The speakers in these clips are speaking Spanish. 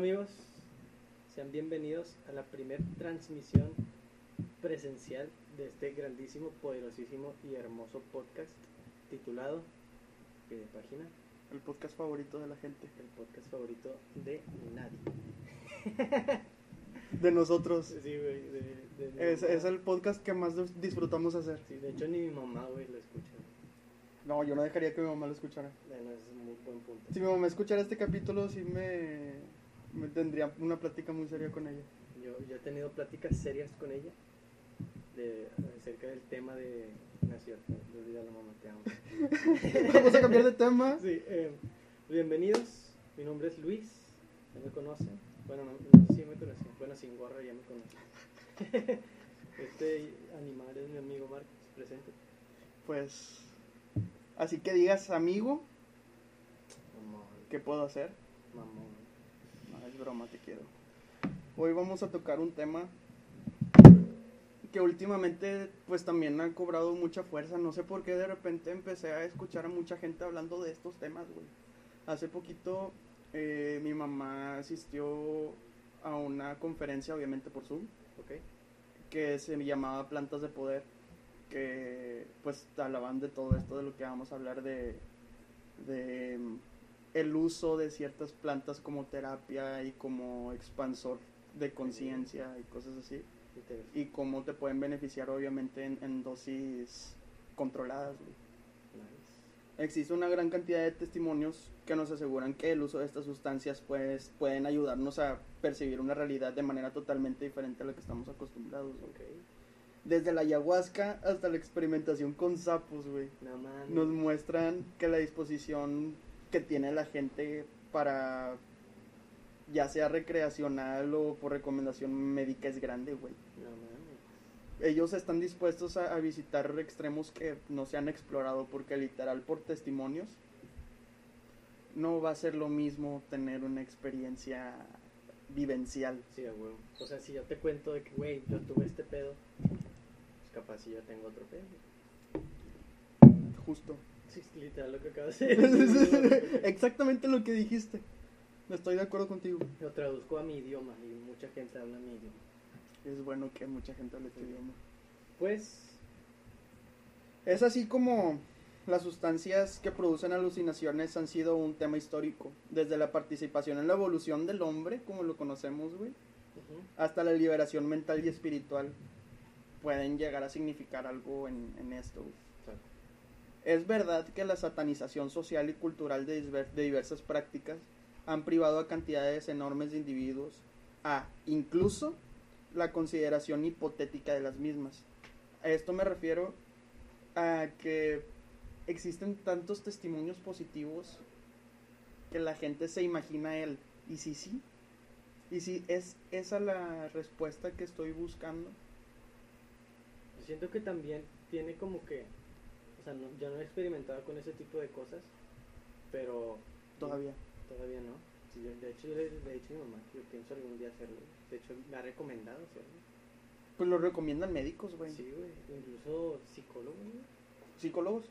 amigos, sean bienvenidos a la primera transmisión presencial de este grandísimo, poderosísimo y hermoso podcast titulado ¿qué de página? El podcast favorito de la gente. El podcast favorito de nadie. De nosotros. Sí, güey. De, Es, el podcast que más dis- disfrutamos hacer. Sí, de hecho ni mi mamá, güey, lo escucha. No, yo no dejaría que mi mamá lo escuchara. Bueno, ese es un muy buen punto. Si mi mamá escuchara este capítulo, sí me, me tendría una plática muy seria con ella. Yo, yo he tenido pláticas serias con ella de, acerca del tema de... No es cierto, no olvida la mamá, te amo. Vamos a cambiar de tema. Sí, eh, bienvenidos. Mi nombre es Luis. Ya me conocen. Bueno, no, no sé si me conocen. Bueno, sin gorra ya me conocen. Este animal es mi amigo Marcos. Presente. Pues, así que digas, amigo, Mamón. ¿qué puedo hacer? Mamón. Es broma, te quiero. Hoy vamos a tocar un tema que últimamente pues también ha cobrado mucha fuerza. No sé por qué de repente empecé a escuchar a mucha gente hablando de estos temas, güey. Hace poquito eh, mi mamá asistió a una conferencia, obviamente por Zoom, ¿Ok? que se llamaba Plantas de Poder, que pues hablaban de todo esto, de lo que vamos a hablar de, de el uso de ciertas plantas como terapia y como expansor de conciencia y cosas así, y cómo te pueden beneficiar obviamente en, en dosis controladas. Nice. Existe una gran cantidad de testimonios que nos aseguran que el uso de estas sustancias pues pueden ayudarnos a percibir una realidad de manera totalmente diferente a la que estamos acostumbrados. güey. Ok. Desde la ayahuasca hasta la experimentación con sapos, güey. No. Nos muestran que la disposición que tiene la gente para ya sea recreacional o por recomendación médica es grande, güey. No. Ellos están dispuestos a, a visitar extremos que no se han explorado porque literal por testimonios no va a ser lo mismo tener una experiencia vivencial. Sí, huevo. O sea, si yo te cuento de que, güey, yo tuve este pedo, pues capaz si yo tengo otro pedo. Justo. Sí, es literal lo que acabas de decir. Exactamente lo que dijiste. Estoy de acuerdo contigo. Lo traduzco a mi idioma y mucha gente habla mi idioma. Es bueno que mucha gente hable tu idioma. Pues, Es así como las sustancias que producen alucinaciones han sido un tema histórico, desde la participación en la evolución del hombre, como lo conocemos, güey, ujú, hasta la liberación mental y espiritual, pueden llegar a significar algo en, en esto. güey. Es verdad que la satanización social y cultural de, diversas prácticas han privado a cantidades enormes de individuos a incluso la consideración hipotética de las mismas. A esto me refiero a que existen tantos testimonios positivos que la gente se imagina él. ¿Y si sí? ¿Y si es esa la respuesta que estoy buscando? siento que también tiene como que, o sea, no, yo no he experimentado con ese tipo de cosas, pero Todavía. todavía no. Sí, yo- de hecho, yo le, he dicho a mi mamá que yo pienso algún día hacerlo. De hecho, me ha recomendado hacerlo. Pues lo recomiendan médicos, güey. Sí, güey, incluso psicólogo, güey. Psicólogos.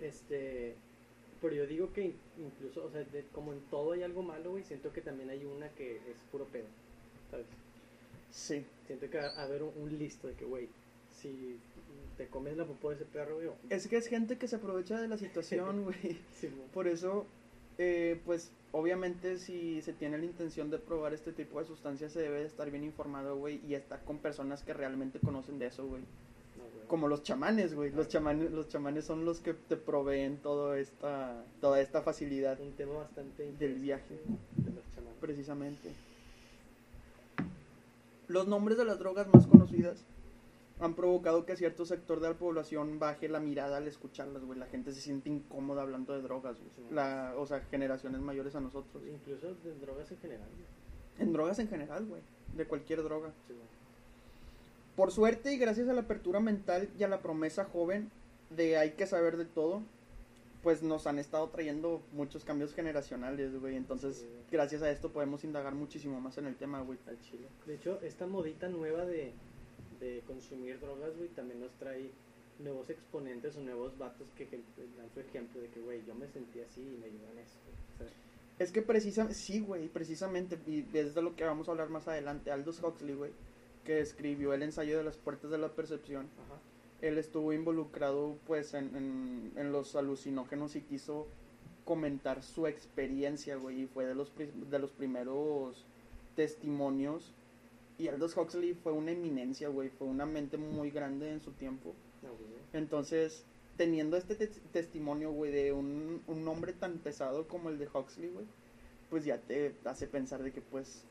Este, pero yo digo que in- incluso, o sea, de- como en todo hay algo malo, güey, siento que también hay una que es puro pedo, ¿sabes? Sí. Siento que va a haber un, un listo de que, güey, si te comes la popó de ese perro, güey, Es que es gente que se aprovecha de la situación, güey. Sí, Por eso, eh, pues, obviamente si se tiene la intención de probar este tipo de sustancias se debe de estar bien informado, güey, y estar con personas que realmente conocen de eso, güey. no, güey. Como los chamanes, güey. Los chamanes, los chamanes son los que te proveen toda esta, toda esta facilidad, un tema bastante Del viaje. de los chamanes. precisamente. Los nombres de las drogas más conocidas han provocado que cierto sector de la población baje la mirada al escucharlas, güey. La gente se siente incómoda hablando de drogas, güey. Sí. La, o sea, generaciones mayores a nosotros. Incluso de drogas en general, güey. En drogas en general, güey. De cualquier droga. Sí, güey. Por suerte y gracias a la apertura mental y a la promesa joven de hay que saber de todo, pues nos han estado trayendo muchos cambios generacionales, güey. Entonces, Sí. gracias a esto podemos indagar muchísimo más en el tema, güey. al chile. De hecho, esta modita nueva de, de consumir drogas, güey, también nos trae nuevos exponentes o nuevos vatos que dan su ejemplo de que, güey, yo me sentí así y me ayudan eso. Es que precisamente, sí, güey, precisamente, y es de lo que vamos a hablar más adelante, Aldous Huxley, güey, que escribió el ensayo de las puertas de la percepción, Ajá. él estuvo involucrado, pues, en, en, en los alucinógenos y quiso comentar su experiencia, güey, y fue de los, de los primeros testimonios. Y Aldous Huxley fue una eminencia, güey, fue una mente muy grande en su tiempo. Ah. Entonces, teniendo este tes- testimonio, güey, de un, un hombre tan pesado como el de Huxley, güey, pues ya te hace pensar de que, pues,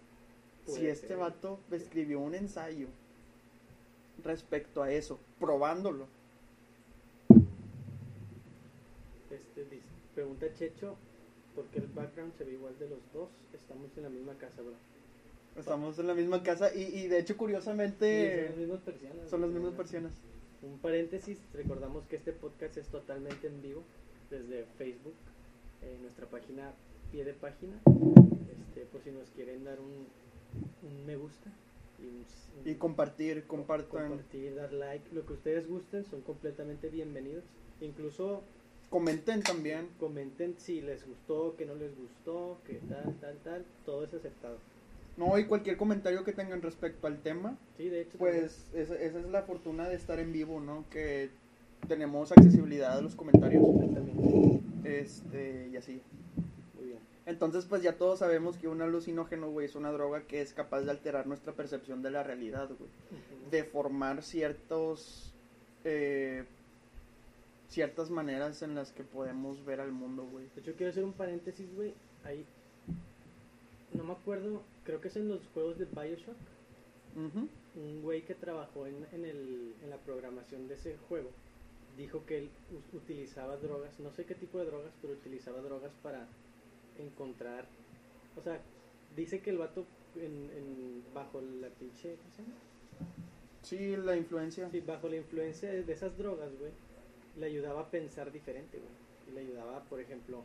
si este ser. vato escribió un ensayo respecto a eso, probándolo, Este dice, pregunta Checho, ¿por qué el background se ve igual de los dos? Estamos en la misma casa, bro. Estamos en la misma casa y, y de hecho, Sí, curiosamente, son las mismas persianas. son las güey. mismas persianas. Un paréntesis, recordamos que este podcast es totalmente en vivo desde Facebook, eh, nuestra página pie de página, este, por si nos quieren dar un, un me gusta y, un- un- Y compartir, co- compartan, compartir, dar like, lo que ustedes gusten, son completamente bienvenidos. Incluso comenten también. comenten si les gustó, que no les gustó, que tal, tal, tal, todo es aceptado. No, y cualquier comentario que tengan respecto al tema, Sí, de hecho, Pues esa, esa es la fortuna de estar en vivo, ¿no? Que tenemos accesibilidad a los comentarios. Este, y así. muy bien. Entonces, pues ya todos sabemos que un alucinógeno, güey, es una droga que es capaz de alterar nuestra percepción de la realidad, güey. De formar ciertos. eh, ciertas maneras en las que podemos ver al mundo, güey. De hecho, quiero hacer un paréntesis, güey. Ahí. No me acuerdo, creo que es en los juegos de Bioshock. Un güey que trabajó en, en, el, en la programación de ese juego dijo que él utilizaba drogas, no sé qué tipo de drogas, pero utilizaba drogas para encontrar. O sea, dice que el vato en, en- bajo la pinche. ¿Cómo se llama? Sí, la influencia. Sí, bajo la influencia de de esas drogas, güey, le ayudaba a pensar diferente, güey. Y le ayudaba, por ejemplo,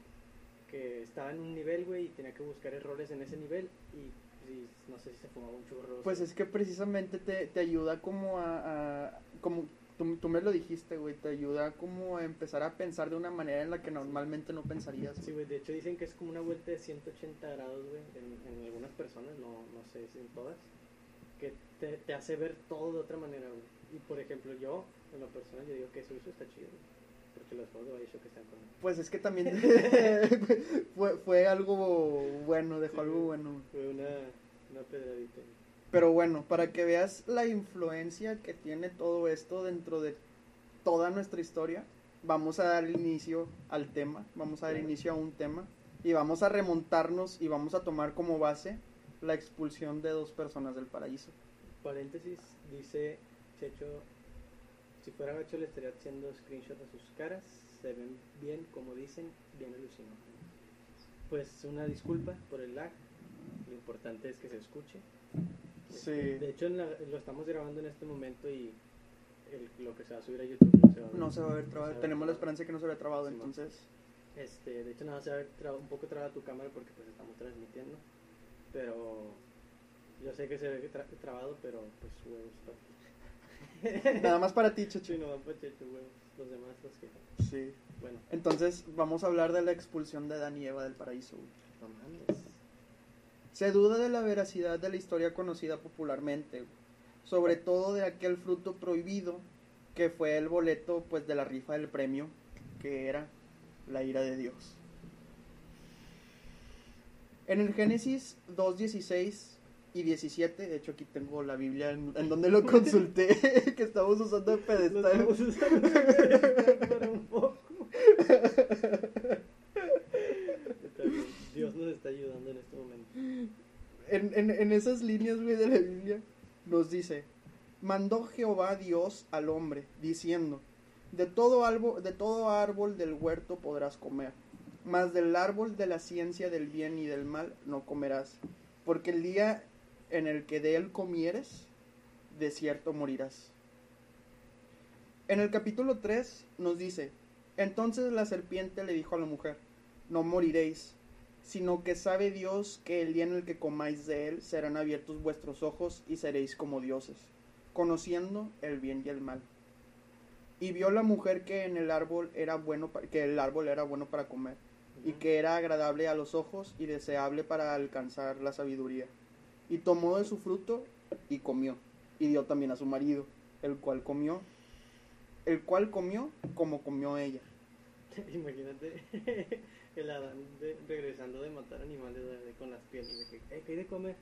que estaba en un nivel, güey, y tenía que buscar errores en ese nivel y, y no sé si se fumaba un churro. Pues es que precisamente te, te ayuda como a, a- como tú, tú me lo dijiste, güey, te ayuda como a empezar a pensar de una manera en la que normalmente no pensarías. Sí, güey. de hecho dicen que es como una vuelta de 180 grados, güey, en, en algunas personas, no, no sé si en todas, que te, te hace ver todo de otra manera, güey. Y por ejemplo, yo, en lo personal, yo digo que eso, eso está chido, güey, porque los de Bioshock están con... Pues es que también fue, fue algo bueno, dejó Sí, algo bueno. Fue una, una pedradita. Pero bueno, para que veas la influencia que tiene todo esto dentro de toda nuestra historia, vamos a dar inicio al tema, vamos a dar inicio a un tema y vamos a remontarnos y vamos a tomar como base la expulsión de dos personas del paraíso. Paréntesis, dice Checho, si fuera gacho le estaría haciendo screenshot a sus caras, se ven bien, como dicen, bien alucinógenos. Pues una disculpa por el lag, lo importante es que se escuche. Sí. De hecho, la- lo estamos grabando en este momento y el- lo que se va a subir a YouTube no se va a ver. No se va a ver No trabado. ver Tenemos la trabado. esperanza de que no se vea trabado, Sí, entonces. Este, de hecho, nada, se va a ver traba- un poco trabada tu cámara porque pues estamos transmitiendo. Pero yo sé que se ve tra- trabado, pero pues huevos. Nada más para ti, Checho. Sí, no van pa' Checho, huevos. Los demás los que. Sí. Bueno, Entonces, vamos a hablar de la expulsión de Adán y Eva del paraíso. güey. no mames. Se duda de la veracidad de la historia conocida popularmente, güey. sobre todo de aquel fruto prohibido que fue el boleto pues de la rifa del premio, que era la ira de Dios. En el Génesis 2.16 y 17, de hecho aquí tengo la Biblia en, en donde lo consulté, que estamos usando de Los pedestal. vamos a usar para un poco. Está bien. Dios nos está ayudando en este momento. en, en, en esas líneas, güey, de la Biblia, nos dice, mandó Jehová Dios al hombre, diciendo, de todo, árbol, de todo árbol del huerto podrás comer, mas del árbol de la ciencia del bien y del mal no comerás, porque el día en el que de él comieres, de cierto morirás. En el capítulo 3 nos dice, entonces la serpiente le dijo a la mujer, no moriréis, sino que sabe Dios que el día en el que comáis de él serán abiertos vuestros ojos y seréis como dioses, conociendo el bien y el mal. Y vio la mujer que en el árbol era bueno que el árbol era bueno para comer, y que era agradable a los ojos y deseable para alcanzar la sabiduría. Y tomó de su fruto y comió, y dio también a su marido, el cual comió, el cual comió como comió ella. Imagínate el Adán de- regresando de matar animales de- con las pieles. De que, eh, ¿qué hay de comer?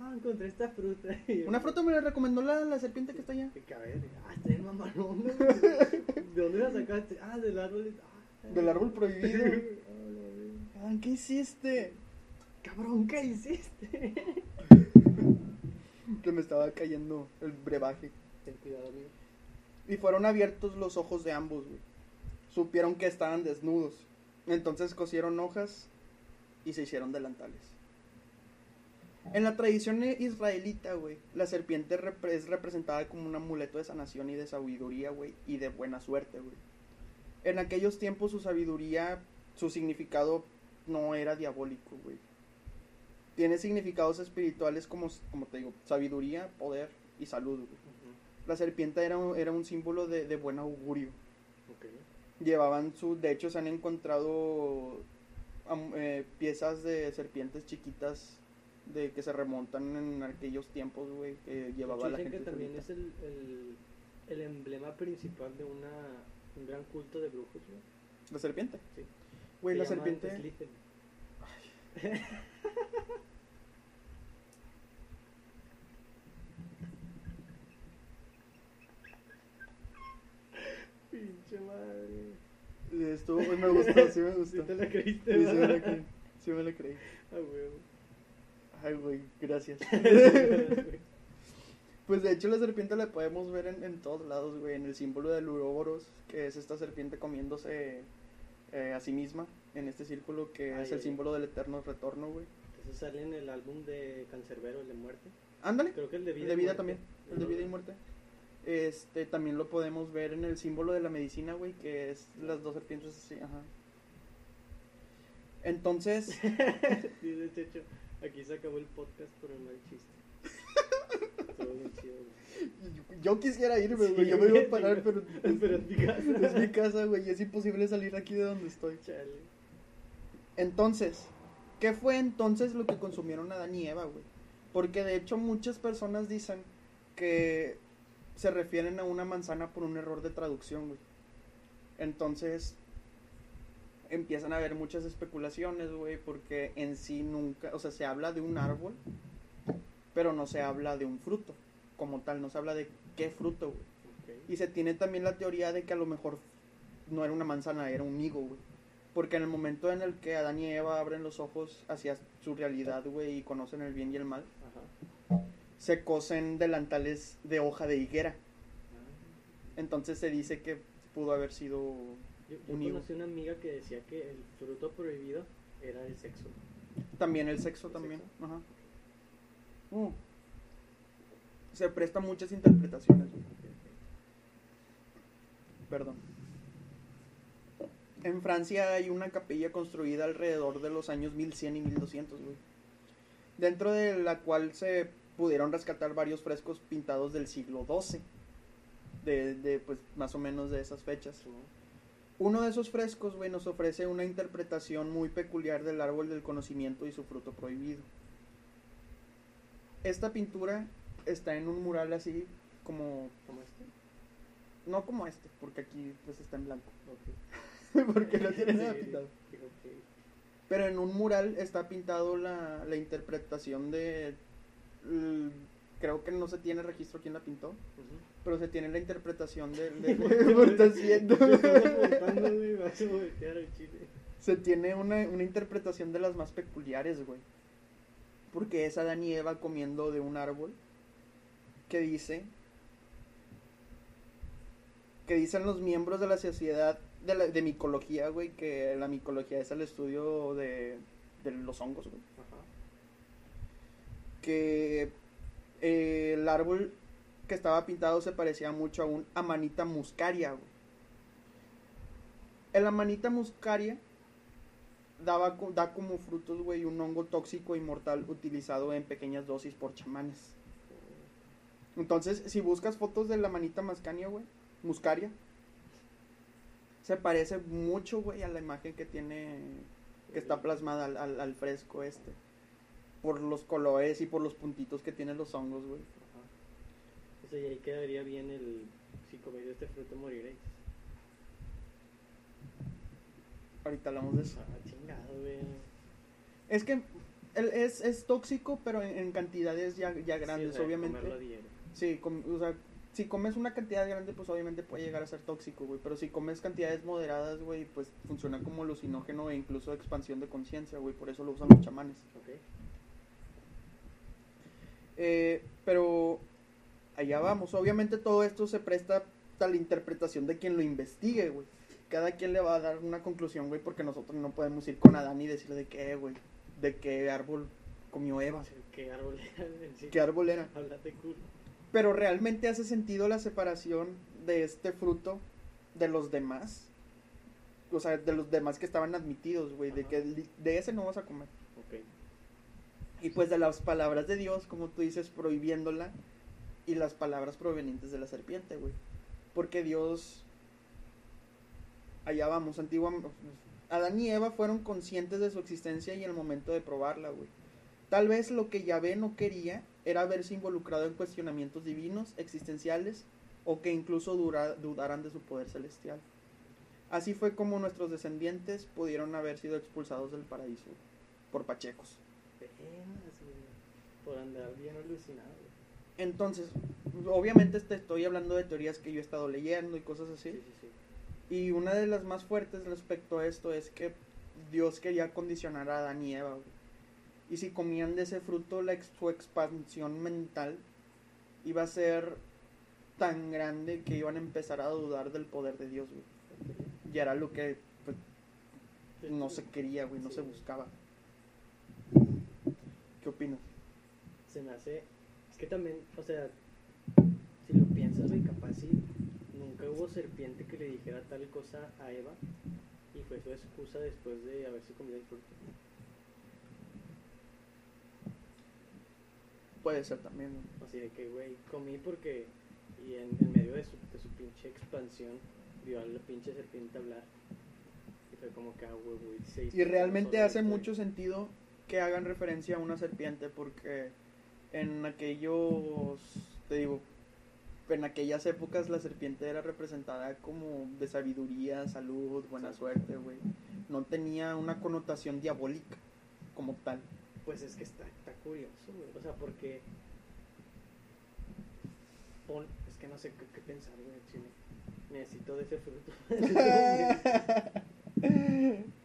Ah, encontré esta fruta. Una fruta me la recomendó la, la serpiente que está allá. Ver, ah, está en mamalón. ¿De dónde la sacaste? Ah, del árbol. Ah, Del árbol prohibido. Ah, ¿Qué hiciste? Cabrón, ¿qué hiciste? Que me estaba cayendo el brebaje. Ten cuidado, amigo. Y fueron abiertos los ojos de ambos, güey. Supieron que estaban desnudos. Entonces cosieron hojas y se hicieron delantales. En la tradición israelita, güey, la serpiente es representada como un amuleto de sanación y de sabiduría, güey, y de buena suerte, güey. En aquellos tiempos su sabiduría, su significado no era diabólico, güey. Tiene significados espirituales como, como te digo, sabiduría, poder y salud, güey. La serpiente era un, era un símbolo de, de buen augurio. Llevaban su, de hecho se han encontrado eh, piezas de serpientes chiquitas de que se remontan en aquellos tiempos, güey, que llevaba la gente. que también es el, el, el emblema principal de una, un gran culto de brujos, güey. La serpiente. Sí. Güey, Se la serpiente. Pinche madre. Estuvo, me gustó, sí me ¿Sí gustó. te la creíste, Sí, sí me la creí. Sí me la creí. Ah, huevo. Ay, güey, gracias. Pues de hecho la serpiente la podemos ver en, en todos lados, güey. En el símbolo del Uroboros, que es esta serpiente comiéndose eh, a sí misma. En este círculo que Ay, es el ay, símbolo del eterno retorno, güey. Eso sale en el álbum de Cancerbero, el de muerte. Ándale. Creo que el de vida. El de vida también. El de vida y muerte. Este también lo podemos ver en el símbolo de la medicina, güey, que es las dos serpientes así, ajá. Entonces, Dice Checho, aquí se acabó el podcast por el mal chiste. Muy chido, güey. yo quisiera irme, güey. Sí, yo me iba a güey, parar, pero Pero es mi casa. es mi casa, güey, y es imposible salir aquí de donde estoy. Chale. Entonces, ¿qué fue entonces lo que consumieron Adán y Eva, güey? Porque de hecho muchas personas dicen que se refieren a una manzana por un error de traducción, güey. Entonces, empiezan a haber muchas especulaciones, güey, porque en sí nunca, o sea, se habla de un árbol, pero no se habla de un fruto, como tal, no se habla de qué fruto, güey. Y se tiene también la teoría de que a lo mejor no era una manzana, era un higo, güey. Porque en el momento en el que Adán y Eva abren los ojos hacia su realidad, güey, y conocen el bien y el mal, Ajá. Se cosen delantales de hoja de higuera. Entonces se dice que pudo haber sido... Yo, yo Un conocí una amiga que decía que el fruto prohibido era el sexo. También el sexo El también. sexo. Ajá. Uh. Se presta muchas interpretaciones. Perdón. En Francia hay una capilla construida alrededor de los años 1100 y 1200, güey. Dentro de la cual se pudieron rescatar varios frescos pintados del siglo XII. De, de, pues, más o menos de esas fechas. Uno de esos frescos, güey, nos ofrece una interpretación muy peculiar del árbol del conocimiento y su fruto prohibido. Esta pintura está en un mural así como... ¿Cómo este? No como este, porque aquí pues está en blanco. Ok. porque no tiene nada pintado. Pero en un mural está pintado la, la interpretación de... creo que no se tiene registro quién la pintó, pero se tiene la interpretación de... de- chile. se tiene una, una interpretación de las más peculiares, güey. Porque es Adán y Eva comiendo de un árbol que dice que dicen los miembros de la sociedad de, la, de micología, güey, que la micología es el estudio de, de los hongos, güey. Que eh, el árbol que estaba pintado se parecía mucho a un Amanita muscaria. El Amanita muscaria daba, da como frutos, güey, un hongo tóxico y mortal utilizado en pequeñas dosis por chamanes. Entonces, si buscas fotos de la manita mascaria, güey, muscaria, se parece mucho, güey, a la imagen que tiene que está plasmada al fresco este. Por los colores y por los puntitos que tienen los hongos, güey. Ajá. O sea, y ahí quedaría bien el. Si coméis este fruto moriréis. Ahorita hablamos de eso. Ah, chingado, güey. Es que es, es tóxico, pero en, en cantidades ya, ya grandes, Sí, o sea, obviamente. Sí, com- o sea, si comes una cantidad grande, pues obviamente puede llegar a ser tóxico, güey. Pero si comes cantidades moderadas, güey, pues funciona como alucinógeno e incluso expansión de conciencia, güey. Por eso lo usan los chamanes. Ok. Eh, pero allá vamos. Obviamente todo esto se presta a la interpretación de quien lo investigue, güey. Cada quien le va a dar una conclusión, güey, porque nosotros no podemos ir con Adán y decirle de qué, güey. De qué árbol comió Eva. ¿Qué árbol era sí? ¿Qué árbol era? Cool. Pero realmente hace sentido la separación de este fruto de los demás. O sea, de los demás que estaban admitidos, güey. De que de ese no vas a comer. Y pues de las palabras de Dios, como tú dices, prohibiéndola. Y las palabras provenientes de la serpiente, güey. Porque Dios... Allá vamos, antiguamente... Adán y Eva fueron conscientes de su existencia y el momento de probarla, güey. Tal vez lo que Yahvé no quería era verse involucrado en cuestionamientos divinos, existenciales, o que incluso dura- dudaran de su poder celestial. Así fue como nuestros descendientes pudieron haber sido expulsados del paraíso por pachecos. Penas, güey. Por andar bien alucinado. Entonces, obviamente te estoy hablando de teorías que yo he estado leyendo y cosas así. Sí, sí, sí. Y una de las más fuertes respecto a esto es que Dios quería condicionar a Adán y Eva. güey. Y si comían de ese fruto, la ex- su expansión mental iba a ser tan grande que iban a empezar a dudar del poder de Dios. güey. Y era lo que pues, no se quería, güey, no se buscaba. ¿Qué opinas? Se me hace. Es que también, o sea, si lo piensas, güey, capaz si nunca hubo serpiente que le dijera tal cosa a Eva y fue su excusa después de haberse comido el fruto. Puede ser también. ¿no? Así de que, güey, comí porque. Y en, en medio de su, de su pinche expansión, vio a la pinche serpiente hablar. Y fue como que, ah, güey, güey. se hizo Y realmente hace mucho sentido que hagan referencia a una serpiente porque en aquellos, te digo, en aquellas épocas la serpiente era representada como de sabiduría, salud, buena Sí. suerte, güey. No tenía una connotación diabólica como tal. Pues es que está, está curioso, güey. O sea, porque. Pon, es que no sé qué, qué pensar, güey. chile. Necesito de ese fruto.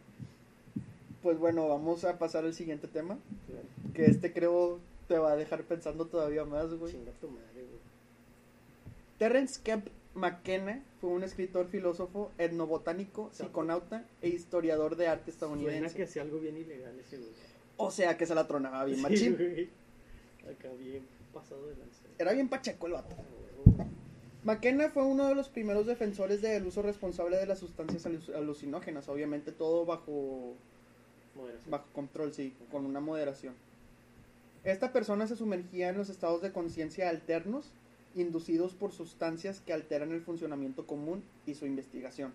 pues bueno, vamos a pasar al siguiente tema, Claro. que este creo te va a dejar pensando todavía más, güey. Chinga tu madre, güey. Terence Kemp McKenna fue un escritor, filósofo, etnobotánico, psiconauta e historiador de arte Suena estadounidense. que hacía algo bien ilegal ese güey. O sea que se la tronaba bien Sí, machín. güey. Acá bien pasado de lanza. Era bien pacheco el vato. Huevo. McKenna fue uno de los primeros defensores del uso responsable de las sustancias alu- alucinógenas, obviamente todo bajo, Moderación. bajo control, sí, con una moderación. Esta persona se sumergía en los estados de conciencia alternos, inducidos por sustancias que alteran el funcionamiento común y su investigación.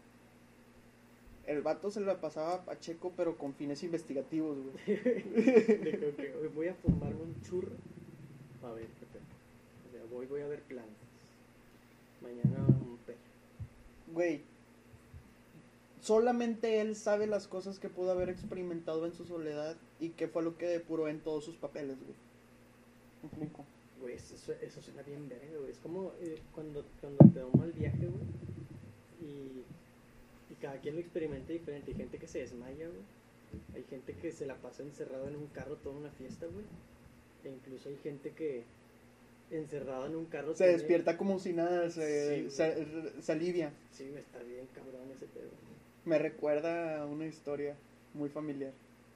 El vato se la pasaba a Pacheco, pero con fines investigativos, güey. Voy a fumarme un churro. A ver, qué pedo. O sea, voy, voy a ver plantas. Mañana un perro. Güey, solamente él sabe las cosas que pudo haber experimentado en su soledad y qué fue lo que depuró en todos sus papeles, güey. ¿Me explico? Güey, eso, eso suena bien verga, güey. Es como eh, cuando, cuando te da un mal viaje, güey. Y, y cada quien lo experimenta diferente. Hay gente que se desmaya, güey. Hay gente que se la pasa encerrado en un carro toda una fiesta, güey. E incluso hay gente que encerrada en un carro Se tiene- despierta como si nada, se, Sí, se, se alivia. Sí, güey, está bien cabrón ese pedo. Me recuerda a una historia muy familiar.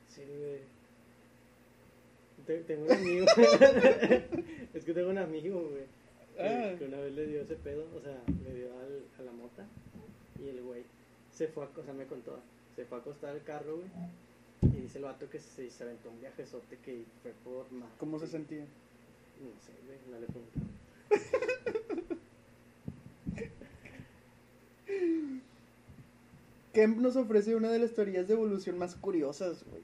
Sí, güey. Te- Tengo un amigo. es que tengo un amigo, güey. Que, Ah. que una vez le dio ese pedo, o sea, le dio al, a la mota. Y el güey se fue a, o sea, me contó, se fue a acostar al carro, güey. Y dice el vato que se, se aventó un viajezote que fue por mar. ¿Cómo se sentía? No sé, güey, no le pregunté. Kemp nos ofrece una de las teorías de evolución más curiosas, güey.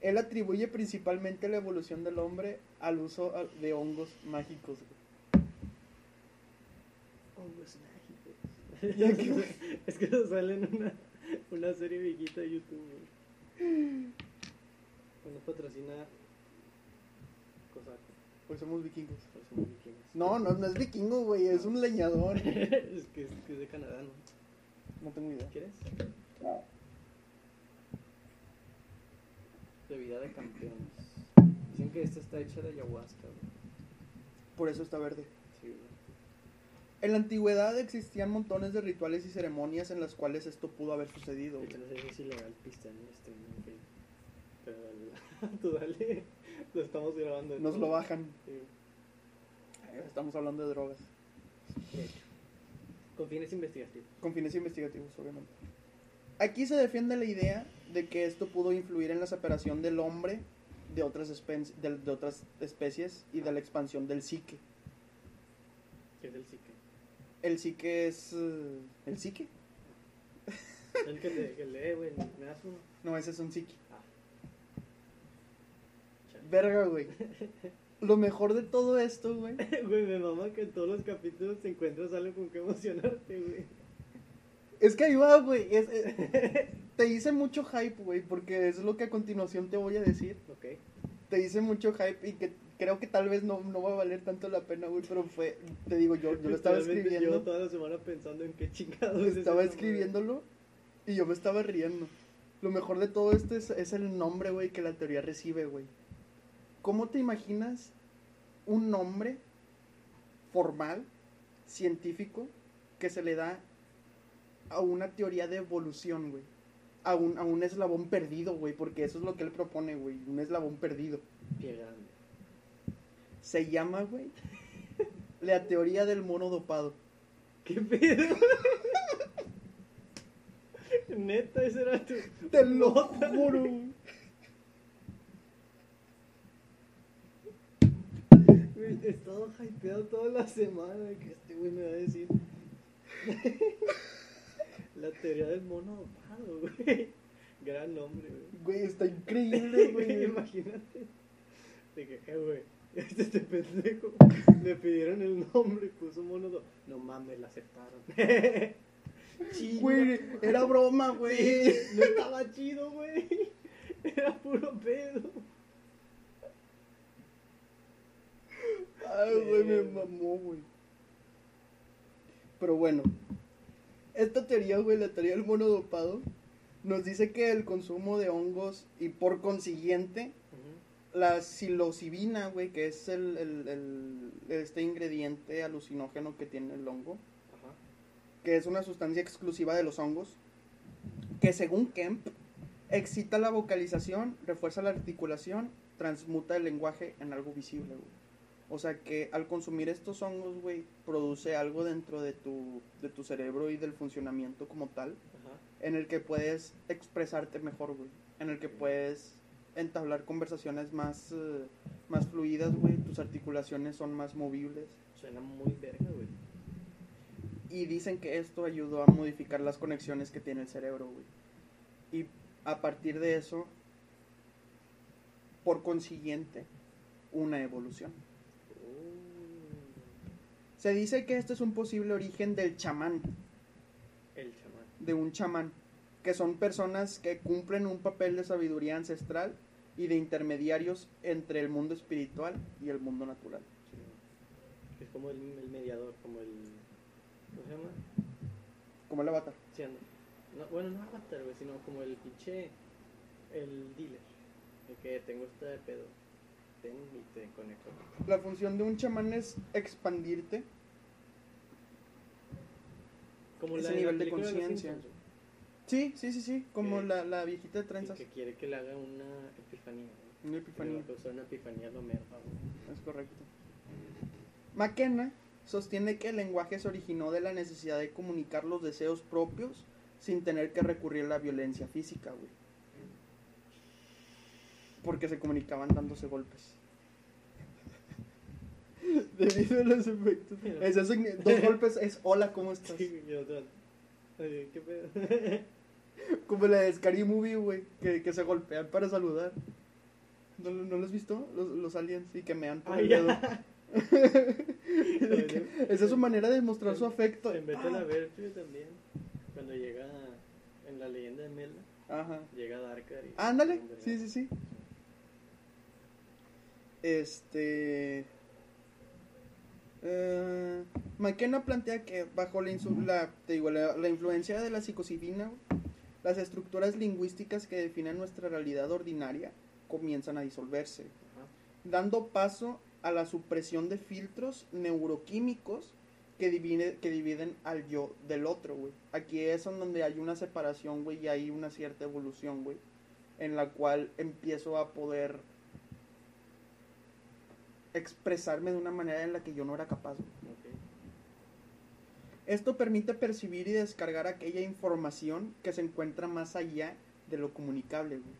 Él atribuye principalmente la evolución del hombre al uso a- de hongos mágicos, güey. Hongos mágicos. Ya que- es que nos sale en una, una serie viejita de YouTube, güey. Bueno, patrocina Cosaco. Pues somos vikingos. Pues somos vikingos. No, no, no es vikingo, güey, es un leñador. es, que, es que es de Canadá, ¿no? No tengo idea. ¿Quieres? Bebida de campeones. Dicen que esta está hecha de ayahuasca, güey. Por eso está verde. Sí, güey. En la antigüedad existían montones de rituales y ceremonias en las cuales esto pudo haber sucedido. Güey. no sé si es ilegal pistear en este. Pero dale, tú dale. Lo estamos grabando. Nos lo bajan. Sí. Estamos hablando de drogas. De hecho. Con fines investigativos. Con fines investigativos, obviamente. Aquí se defiende la idea de que esto pudo influir en la separación del hombre de otras, espe- de, de otras especies y de la expansión del psique. Que es el psique. El psique es... eh, ¿El psique? El que, te, que lee, güey. ¿Me das uno? No, ese es un psique. Ah. Verga, güey. Lo mejor de todo esto, güey. Güey, me mama que en todos los capítulos te encuentras algo con que emocionarte, güey. Es que ahí va, güey. es- es- te hice mucho hype, güey, porque es lo que a continuación te voy a decir. Ok. Te hice mucho hype y que creo que tal vez no, no va a valer tanto la pena, güey, pero fue, te digo, yo, yo lo estaba escribiendo, toda la semana pensando en qué chingados es estaba madre. escribiéndolo y yo me estaba riendo. Lo mejor de todo esto es, es el nombre, güey, que la teoría recibe, güey. ¿Cómo te imaginas un nombre formal, científico, que se le da a una teoría de evolución, güey? A un, a un eslabón perdido, güey, porque eso es lo que él propone, güey, un eslabón perdido. Pie grande. Se llama, güey, la teoría del mono dopado. ¿Qué pedo? Neta, ese era tu. Te lo juro, güey. He estado hypeado toda la semana que este güey me va a decir. la teoría del mono dopado, güey. Gran nombre, güey. Güey, está increíble, güey. Imagínate. De que, eh, güey, este, este pendejo. Le pidieron el nombre, puso mono dopado. No mames, la aceptaron. Chinga. Güey, era broma, güey. Sí, no estaba chido, güey. Era puro pedo. Ay, güey, me mamó, güey. Pero bueno, esta teoría, güey, la teoría del mono dopado, nos dice que el consumo de hongos y por consiguiente la psilocibina, güey, que es el, el- el- este ingrediente alucinógeno que tiene el hongo, que es una sustancia exclusiva de los hongos, que según Kemp excita la vocalización, refuerza la articulación, transmuta el lenguaje en algo visible, güey. O sea que al consumir estos hongos, güey, produce algo dentro de tu, de tu cerebro y del funcionamiento como tal, Ajá. en el que puedes expresarte mejor, güey. En el que puedes entablar conversaciones más, eh, más fluidas, güey. Tus articulaciones son más movibles. Suena muy verga, güey. Y dicen que esto ayudó a modificar las conexiones que tiene el cerebro, güey. Y a partir de eso, por consiguiente, una evolución. Se dice que este es un posible origen del chamán, el chamán. de un chamán, que son personas que cumplen un papel de sabiduría ancestral y de intermediarios entre el mundo espiritual y el mundo natural. Sí. Es como el, el mediador, como el. ¿Cómo se llama? Como el avatar. Sí. No, bueno, no avatar, sino como el pinche. El dealer. De que tengo este pedo. Ten y te conecto. La función de un chamán es expandirte Como Ese la nivel de conciencia. Sí, sí, sí, sí, como la, la viejita de trenzas. Que quiere que le haga una epifanía. Una epifanía, una epifanía lo merda, güey. es correcto. McKenna sostiene que el lenguaje se originó de la necesidad de comunicar los deseos propios sin tener que recurrir a la violencia física, güey. Porque se comunicaban dándose golpes. Debido a los efectos. Es dos golpes es hola, ¿cómo estás? Sí, y otro. Oye, ¿qué pedo? Como la de Scary Movie, güey, que, que se golpean para saludar. ¿No, no lo has visto? Los, los aliens y que mean por Ah, el dedo. Esa es su manera de mostrar su afecto. En vez de la Vertue también, cuando llega en la leyenda de Melda, Ajá. llega Darkar y... Ándale, sí, sí, sí. Este. eh, McKenna plantea que bajo la, la, influencia de la psilocibina, las estructuras lingüísticas que definen nuestra realidad ordinaria comienzan a disolverse, dando paso a la supresión de filtros neuroquímicos que, divide- que dividen al yo del otro, güey. Aquí es donde hay una separación, y hay una cierta evolución, güey, en la cual empiezo a poder expresarme de una manera en la que yo no era capaz. Esto permite percibir y descargar aquella información que se encuentra más allá de lo comunicable, güey.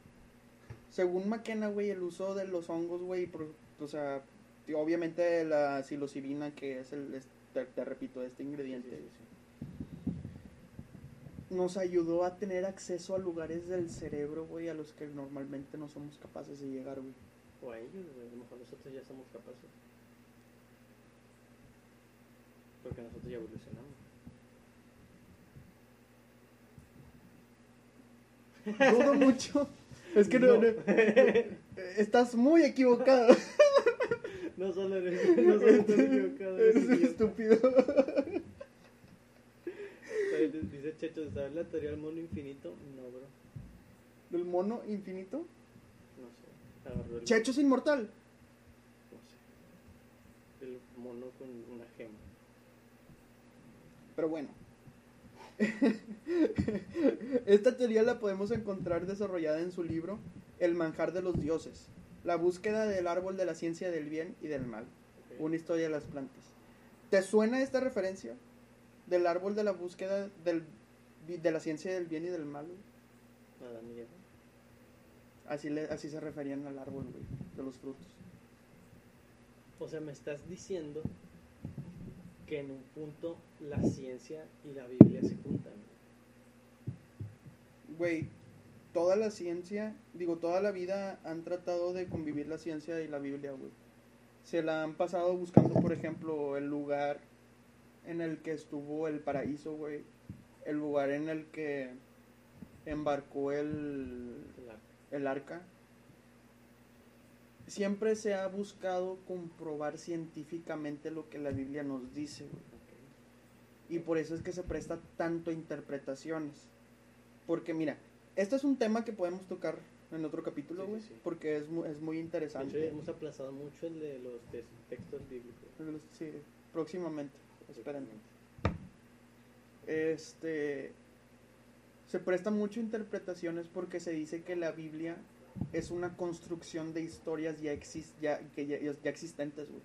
Según McKenna, güey, el uso de los hongos, güey, o sea, obviamente la psilocibina, que es el, es- te, te repito, este ingrediente, Sí, sí, sí. nos ayudó a tener acceso a lugares del cerebro, güey, a los que normalmente no somos capaces de llegar, güey. O a ellos, a lo mejor nosotros ya somos capaces. Porque nosotros ya evolucionamos. Dudo mucho. Es que no, No. no- estás muy equivocado. No solo eres, no solo estás equivocado, eres estúpido. Dice Checho, ¿sabes la teoría del mono infinito? No, bro. ¿Del mono infinito? Agarró el- Checho es inmortal. No sé. El mono con una gema. Pero bueno. Esta teoría la podemos encontrar desarrollada en su libro El manjar de los dioses, la búsqueda del árbol de la ciencia del bien y del mal, una historia de las plantas. ¿Te suena esta referencia del árbol de la búsqueda del, de la ciencia del bien y del mal? Así, le, así se referían al árbol, güey, de los frutos. O sea, me estás diciendo que en un punto la ciencia y la Biblia se juntan. Güey, toda la ciencia, digo, toda la vida han tratado de convivir la ciencia y la Biblia, güey. Se la han pasado buscando, por ejemplo, el lugar en el que estuvo el paraíso, güey. El lugar en el que embarcó el, La- el arca. Siempre se ha buscado comprobar científicamente lo que la Biblia nos dice, güey. Y por eso es que se presta tanto a interpretaciones. Porque mira, este es un tema que podemos tocar en otro capítulo, güey. sí, sí. Porque es, mu- es muy hecho, interesante. hemos aplazado mucho el de los textos bíblicos. Sí, próximamente. Esperen. Este. Se presta mucho a interpretaciones porque se dice que la Biblia es una construcción de historias ya, exis- ya, que ya, ya existentes, güey.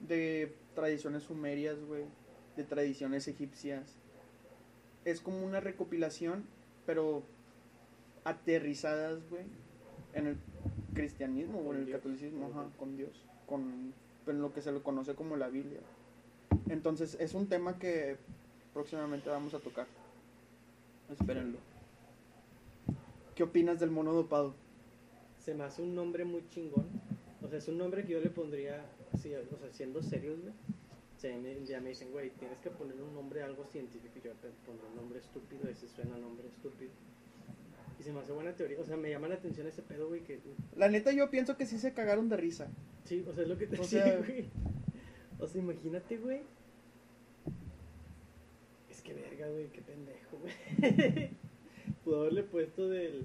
De tradiciones sumerias, güey. De tradiciones egipcias. Es como una recopilación, pero aterrizadas, güey, en el cristianismo o en el Dios. catolicismo, ajá, con Dios, con en lo que se lo conoce como la Biblia. Entonces, es un tema que próximamente vamos a tocar. Espérenlo. ¿Qué opinas del mono dopado? Se me hace un nombre muy chingón. O sea, es un nombre que yo le pondría, así, o sea, siendo serios, güey. Se me- ya me dicen, güey, tienes que poner un nombre algo científico. y Yo te pondré un nombre estúpido, ese suena a nombre estúpido. Y se me hace buena teoría. O sea, me llama la atención ese pedo, güey, que... La neta, yo pienso que sí se cagaron de risa. Sí, o sea, es lo que te decía, sea- güey. O sea, imagínate, güey. Es que verga, güey, qué pendejo. Pudo haberle puesto del...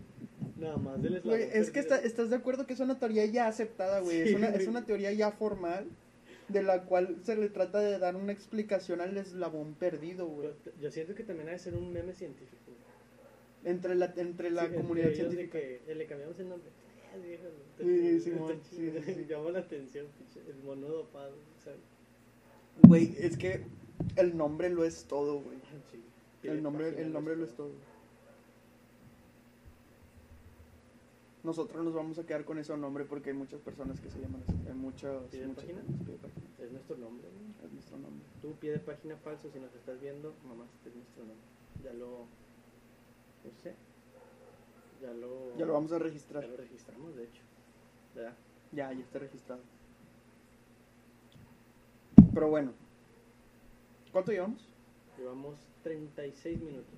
Nada más del eslabón Güey, es que está- estás de acuerdo que es una teoría ya aceptada, güey. Sí, es, una, es güey. una teoría ya formal de la cual se le trata de dar una explicación al eslabón perdido, güey. Yo, yo siento que también ha de ser un meme científico. güey. Entre la, entre la Sí, comunidad entre científica. que eh, le cambiamos el nombre. Ah, Sí, sí, sí. Llama la atención, el mono dopado, ¿sabes? Güey, es que el nombre lo es todo, güey. El nombre, el nombre lo es todo. todo. Nosotros nos vamos a quedar con ese nombre porque hay muchas personas que se llaman así. Hay muchas, ¿Pie de muchas página? personas, pie de página. Es nuestro nombre, güey. Es nuestro nombre. Tú, pie de página falso, si nos estás viendo, mamá, este es nuestro nombre. Ya lo, No sé. Ya lo, Ya lo vamos a registrar. ya lo registramos, de hecho. ¿Verdad? Ya, ya está registrado. Pero bueno. ¿Cuánto llevamos? Llevamos 36 minutos.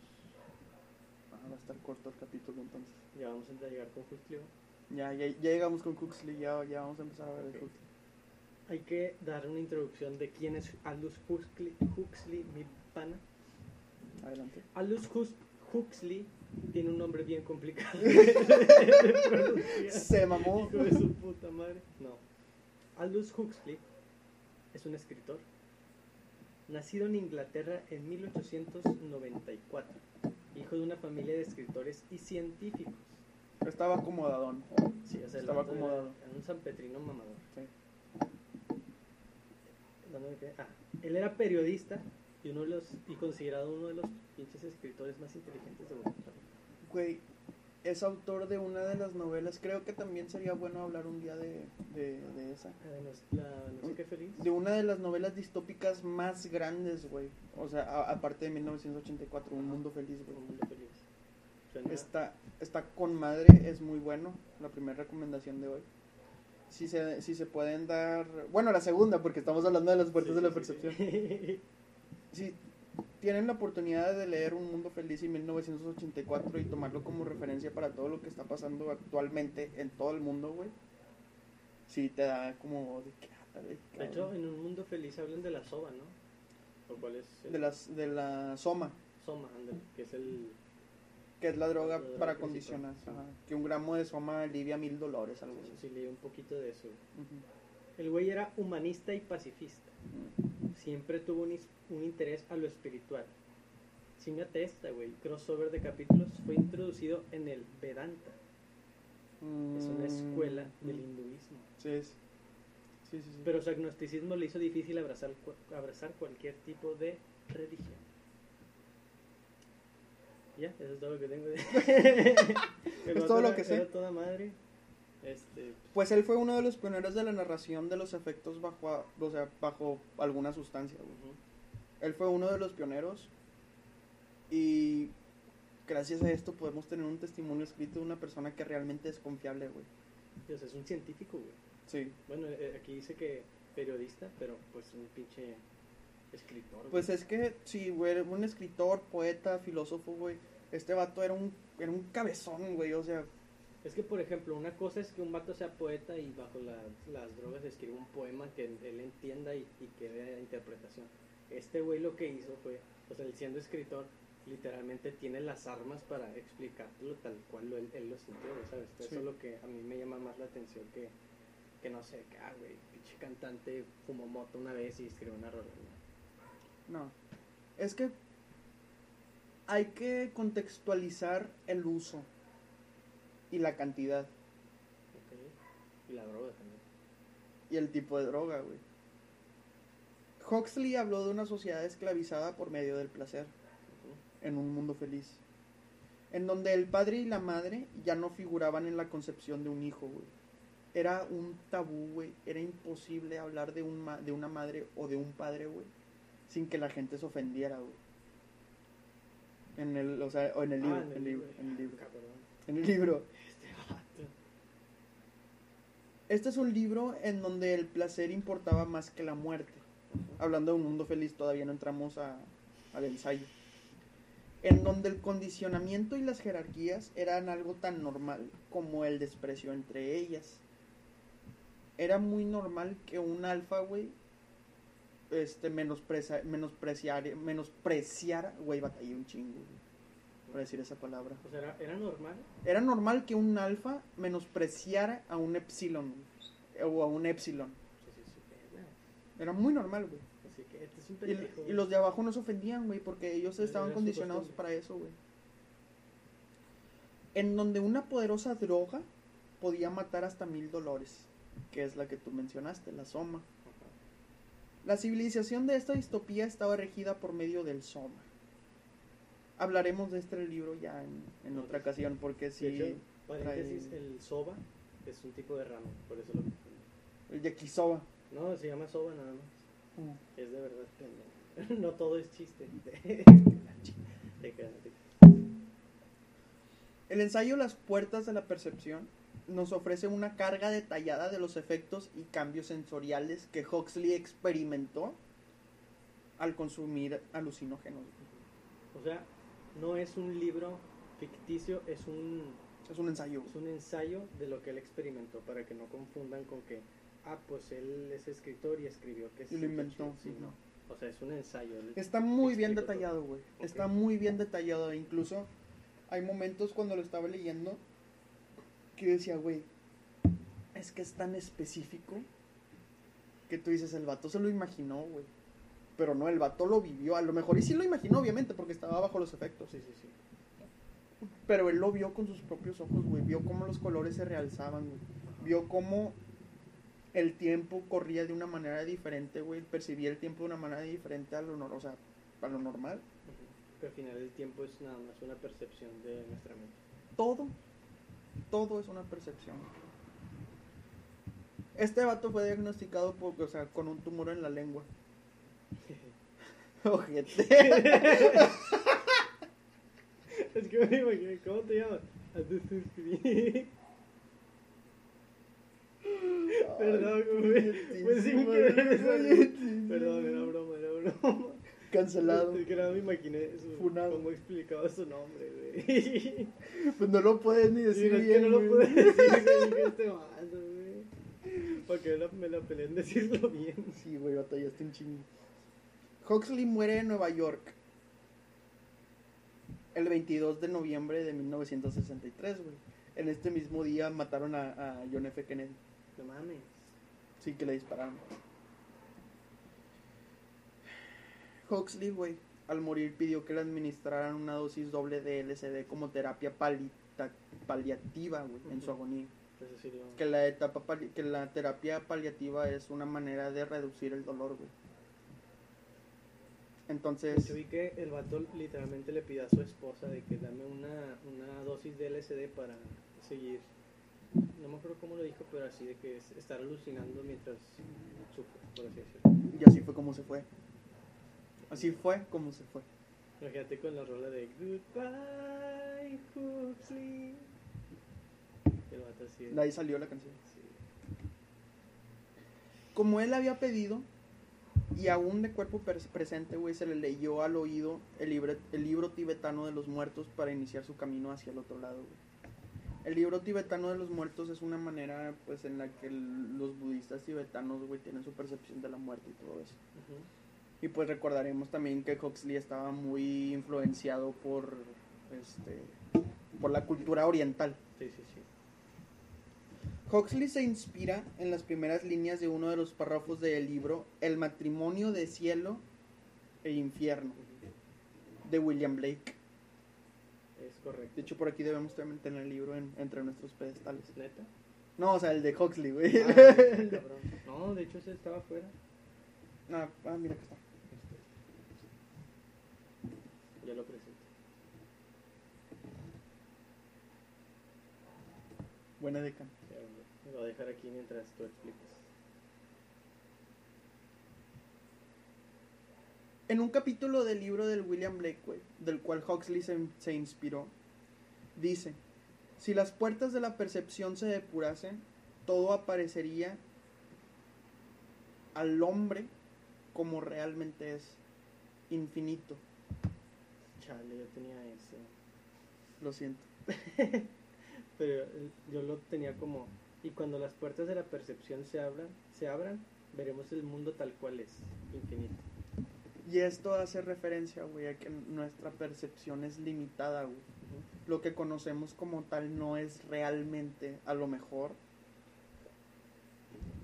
Ah, va a estar corto el capítulo entonces. Ya vamos a llegar con Huxley. Ya, ya, ya llegamos con Huxley, ya, ya vamos a empezar a ver el Huxley. Hay que dar una introducción de quién es Aldous Huxley, Huxley mi pana. Adelante. Aldous Hux- Huxley tiene un nombre bien complicado. Se mamó. Hijo de su puta madre. No. Aldous Huxley es un escritor. Nacido en Inglaterra en 1894. Hijo de una familia de escritores y científicos. Estaba acomodadón. Sí, o sea, el Estaba acomodado. era un sanpetrino mamador. Sí. ¿Dónde me quedé? Ah, él era periodista y uno de los y considerado uno de los pinches escritores más inteligentes de Europa. Güey, es autor de una de las novelas. Creo que también sería bueno hablar un día de, de, de esa. Además, la no sé qué feliz. De una de las novelas distópicas más grandes, güey. O sea, a- aparte de 1984, Un Mundo Feliz, güey. Un mundo feliz. Suena- Está, está con madre, es muy bueno. La primera recomendación de hoy. Si se, si se pueden dar. Bueno, la segunda, porque estamos hablando de las puertas Sí, de la sí, percepción. sí. Si tienen la oportunidad de leer Un Mundo Feliz en 1984 y tomarlo como referencia para todo lo que está pasando actualmente en todo el mundo, güey. Sí, te da como. De, que, ah, de hecho, en un mundo feliz hablan de la soba, ¿no? ¿O cuál es? el- de, las, de la Soma. Soma, ándale, que es el... Que es la droga La droga para condicionar. sí. ajá. Que un gramo de soma alivia mil dólares, algo así. Sí, leí un poquito de eso. Ujú. El güey era humanista y pacifista. Ujú. Siempre tuvo un, un interés a lo espiritual. Chingate esta, güey. Crossover de capítulos fue introducido en el Vedanta. Es una escuela Mm, del hinduismo. Sí, es. Sí, sí, sí. Pero su agnosticismo le hizo difícil abrazar, abrazar cualquier tipo de religión. Ya, eso es todo lo que tengo. de- Es todo lo que sé. Toda madre. Este, Pues él fue uno de los pioneros de la narración de los efectos bajo, a- o sea, bajo alguna sustancia. güey. ujú. Él fue uno de los pioneros y gracias a esto podemos tener un testimonio escrito de una persona que realmente es confiable, güey. Sea, es un científico, güey. Sí. Bueno, eh, aquí dice que periodista, pero pues un pinche escritor. güey. Pues es que sí, güey, un escritor, poeta, filósofo, güey. Este vato era un, era un cabezón, güey, o sea, Es que, por ejemplo, una cosa es que un vato sea poeta y bajo la- las drogas escriba un poema que él entienda y, y que vea interpretación. Este güey lo que hizo fue, o sea, él siendo escritor, literalmente tiene las armas para explicártelo tal cual lo- él, él lo sintió, ¿sabes? Eso es lo que a mí me llama más la atención que, que no sé, que, ah, güey, pinche cantante fumó moto una vez y escribió una rola. ¿no? no. Es que hay que contextualizar el uso y la cantidad. Y la droga también. y el tipo de droga, güey. Huxley habló de una sociedad esclavizada por medio del placer. En un mundo feliz. En donde el padre y la madre ya no figuraban en la concepción de un hijo, güey. Era un tabú, güey. Era imposible hablar de, un ma- de una madre o de un padre, güey. Sin que la gente se ofendiera, güey. En el, o sea, o en el libro, Ah, en el libro, en el libro. Cabrón. En el libro. Este es un libro en donde el placer importaba más que la muerte. Hablando de un mundo feliz, todavía no entramos a, al ensayo. En donde el condicionamiento y las jerarquías eran algo tan normal como el desprecio entre ellas. Era muy normal que un alfa, güey, este, menosprecia, menospreciar, menospreciara, güey, batallé un chingo, güey, para decir esa palabra. O sea, era, era normal. Era normal que un alfa menospreciara a un epsilon, o a un epsilon. Era muy normal, güey. Así que este es un Y, pendejo. y los de abajo no se ofendían, güey, porque ellos estaban condicionados para eso, güey. En donde una poderosa droga podía matar hasta mil dolores, que es la que tú mencionaste, la soma. La civilización de esta distopía estaba regida por medio del soma. Hablaremos de este libro ya en, en otra ocasión, porque De sí, hecho, paréntesis, trae- el soba es un tipo de ramen, por eso lo el yakisoba. No, se llama soba nada más. Es de verdad pendejo. No todo es chiste. El ensayo Las puertas de la percepción nos ofrece una carga detallada de los efectos y cambios sensoriales que Huxley experimentó al consumir alucinógenos. O sea, no es un libro ficticio, es un, Es un ensayo. es un ensayo de lo que él experimentó, para que no confundan con que, ah, pues él es escritor y escribió que Y lo inventó. Sí, no. O sea, es un ensayo. Está muy bien detallado, güey. Está muy bien detallado. Incluso hay momentos cuando lo estaba leyendo que decía, güey, es que es tan específico que tú dices, el vato se lo imaginó, güey. Pero no, el vato lo vivió. A lo mejor y sí lo imaginó, obviamente, porque estaba bajo los efectos. Sí, sí, sí. Pero él lo vio con sus propios ojos, güey. Vio cómo los colores se realzaban, güey. Vio cómo el tiempo corría de una manera diferente, güey. Percibía el tiempo de una manera diferente a lo, nor- o sea, a lo normal. Pero al final el tiempo es nada más una percepción de nuestra mente. Todo, todo es una percepción. Este vato fue diagnosticado por, o sea, con un tumor en la lengua. Ojete. es que me imaginé, ¿cómo te llamas? Perdón, güey. Fue sin querer. Perdón, Perdón, era broma, era broma. Cancelado. Es que nada me imaginé su, Funado. cómo explicaba su nombre, güey. Pues no lo puedes ni Sí, decir es que bien, no lo puedo decir, güey, este vato, güey. Porque la- me la peleé en decirlo bien. Sí, güey, batallaste un chingo. Huxley muere en Nueva York el 22 de noviembre de 1963, güey. En este mismo día mataron a, a John F. Kennedy. No mames. Sí, que le dispararon. Huxley, güey, al morir pidió que le administraran una dosis doble de LSD como terapia palita- paliativa, güey, en su agonía. Lo... Que la etapa que la terapia paliativa es una manera de reducir el dolor, güey. Entonces, Yo vi que el vato literalmente le pidió a su esposa de que dame una, una dosis de LSD para seguir. No me acuerdo cómo lo dijo, pero así de que es estar alucinando mientras sufre, por así decirlo. y así fue como se fue. Así fue como se fue. Imagínate con la rola de Goodbye, Huxley. El vato así. De ahí salió la canción. Sí. Como él había pedido, y aún de cuerpo pres- presente, güey, se le leyó al oído el libro, el libro tibetano de los muertos para iniciar su camino hacia el otro lado, güey. El libro tibetano de los muertos es una manera, pues, en la que el- los budistas tibetanos, güey, tienen su percepción de la muerte y todo eso. Y pues recordaremos también que Huxley estaba muy influenciado por, este, por la cultura oriental. Sí, sí, sí. Huxley se inspira en las primeras líneas de uno de los párrafos del libro El matrimonio de cielo e infierno de William Blake. Es correcto. De hecho, por aquí debemos también tener el libro en- entre nuestros pedestales. ¿Neta? No, o sea, el de Huxley, güey. Ah. No, de hecho ese estaba afuera. ah, ah, mira que está. Ya lo presenté. Buena decan. Lo voy a dejar aquí mientras tú explicas. En un capítulo del libro del William Blake, güey, del cual Huxley se, se inspiró, dice, si las puertas de la percepción se depurasen, todo aparecería al hombre como realmente es, infinito. Chale, yo tenía ese. Lo siento. Pero eh, yo lo tenía como. Y cuando las puertas de la percepción se abran, se abran, veremos el mundo tal cual es, infinito. Y esto hace referencia, güey, a que nuestra percepción es limitada, güey. Lo que conocemos como tal no es realmente, a lo mejor,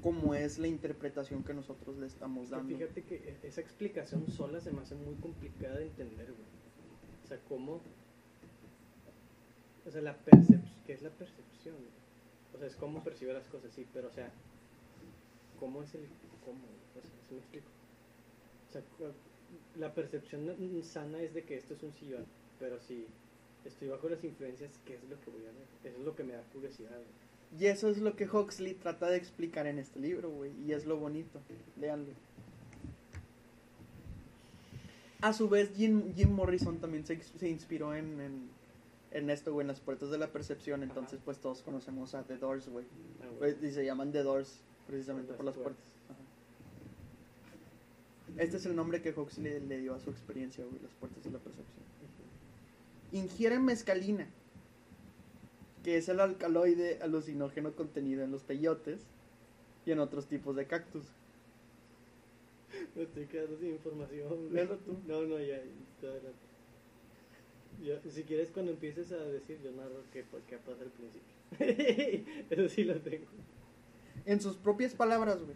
como es la interpretación que nosotros le estamos dando. Fíjate que e- esa explicación sola se me hace muy complicada de entender, güey. O sea, cómo. O sea, la percepción. ¿Qué es la percepción? O sea, es cómo percibe las cosas, sí, pero o sea, ¿cómo es el. ¿Cómo? O sea, ¿sí me explico? O sea, la percepción sana es de que esto es un sillón, pero si estoy bajo las influencias, ¿qué es lo que voy a ver? Eso es lo que me da curiosidad, güey. Y eso es lo que Huxley trata de explicar en este libro, güey. Y es lo bonito. Leanlo. A su vez, Jim, Jim Morrison también se, se inspiró en, en esto, güey, en las puertas de la percepción. Entonces, Ajá. pues todos conocemos a The Doors, güey. Ah. Güey, Y se llaman The Doors precisamente por las puertas. Ajá. Este es el nombre que Huxley le dio a su experiencia, güey, las puertas de la percepción. Ingieren mescalina, que es el alcaloide alucinógeno contenido en los peyotes y en otros tipos de cactus. Me estoy quedando sin información. güey. Tú. No, no, ya, ya, adelante. Si quieres, cuando empieces a decir, yo narro qué, pues, pasa al principio. Eso sí lo tengo. En sus propias palabras, güey.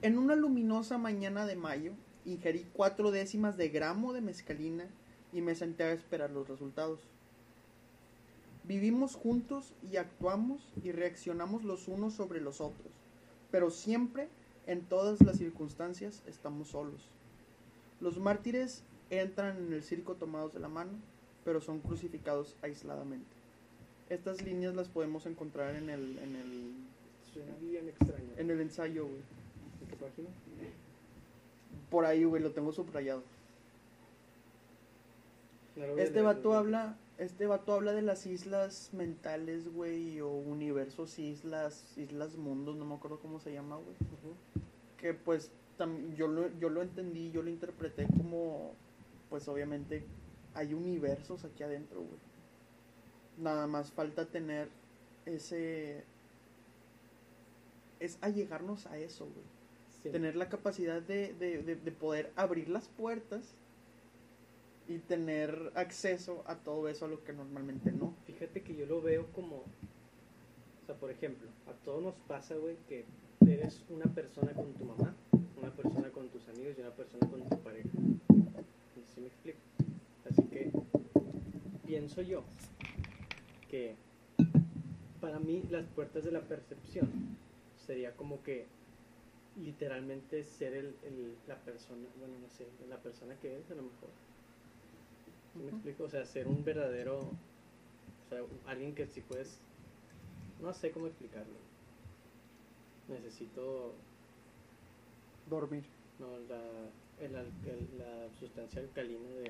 En una luminosa mañana de mayo, ingerí cuatro décimas de gramo de mezcalina y me senté a esperar los resultados. Vivimos juntos y actuamos y reaccionamos los unos sobre los otros, pero siempre, en todas las circunstancias, estamos solos. Los mártires entran en el circo tomados de la mano, pero son crucificados aisladamente. Estas líneas las podemos encontrar en el, en el, Suena bien extraño. en el ensayo, güey. ¿En qué página? Por ahí, güey, lo tengo subrayado. Este vato habla, este vato habla de las islas mentales, güey, o universos, islas, islas mundos, no me acuerdo cómo se llama, güey. Que pues tam- yo lo, yo lo entendí, yo lo interpreté como, pues obviamente hay universos aquí adentro, güey. Nada más falta tener ese, es allegarnos a eso, güey. Sí. tener la capacidad de, de- de- de poder abrir las puertas y tener acceso a todo eso a lo que normalmente no. Fíjate que yo lo veo como, o sea, por ejemplo, a todos nos pasa, güey, que eres una persona con tu mamá, una persona con tus amigos y una persona con tu pareja. ¿Sí me explico? Así que pienso yo que para mí las puertas de la percepción sería como que literalmente ser el, el- la persona, bueno, no sé, la persona que eres a lo mejor. ¿Sí me explico? O sea, ser un verdadero, o sea, alguien que si puedes, no sé cómo explicarlo. Necesito, Dormir. no, la, el, la sustancia alcalina de,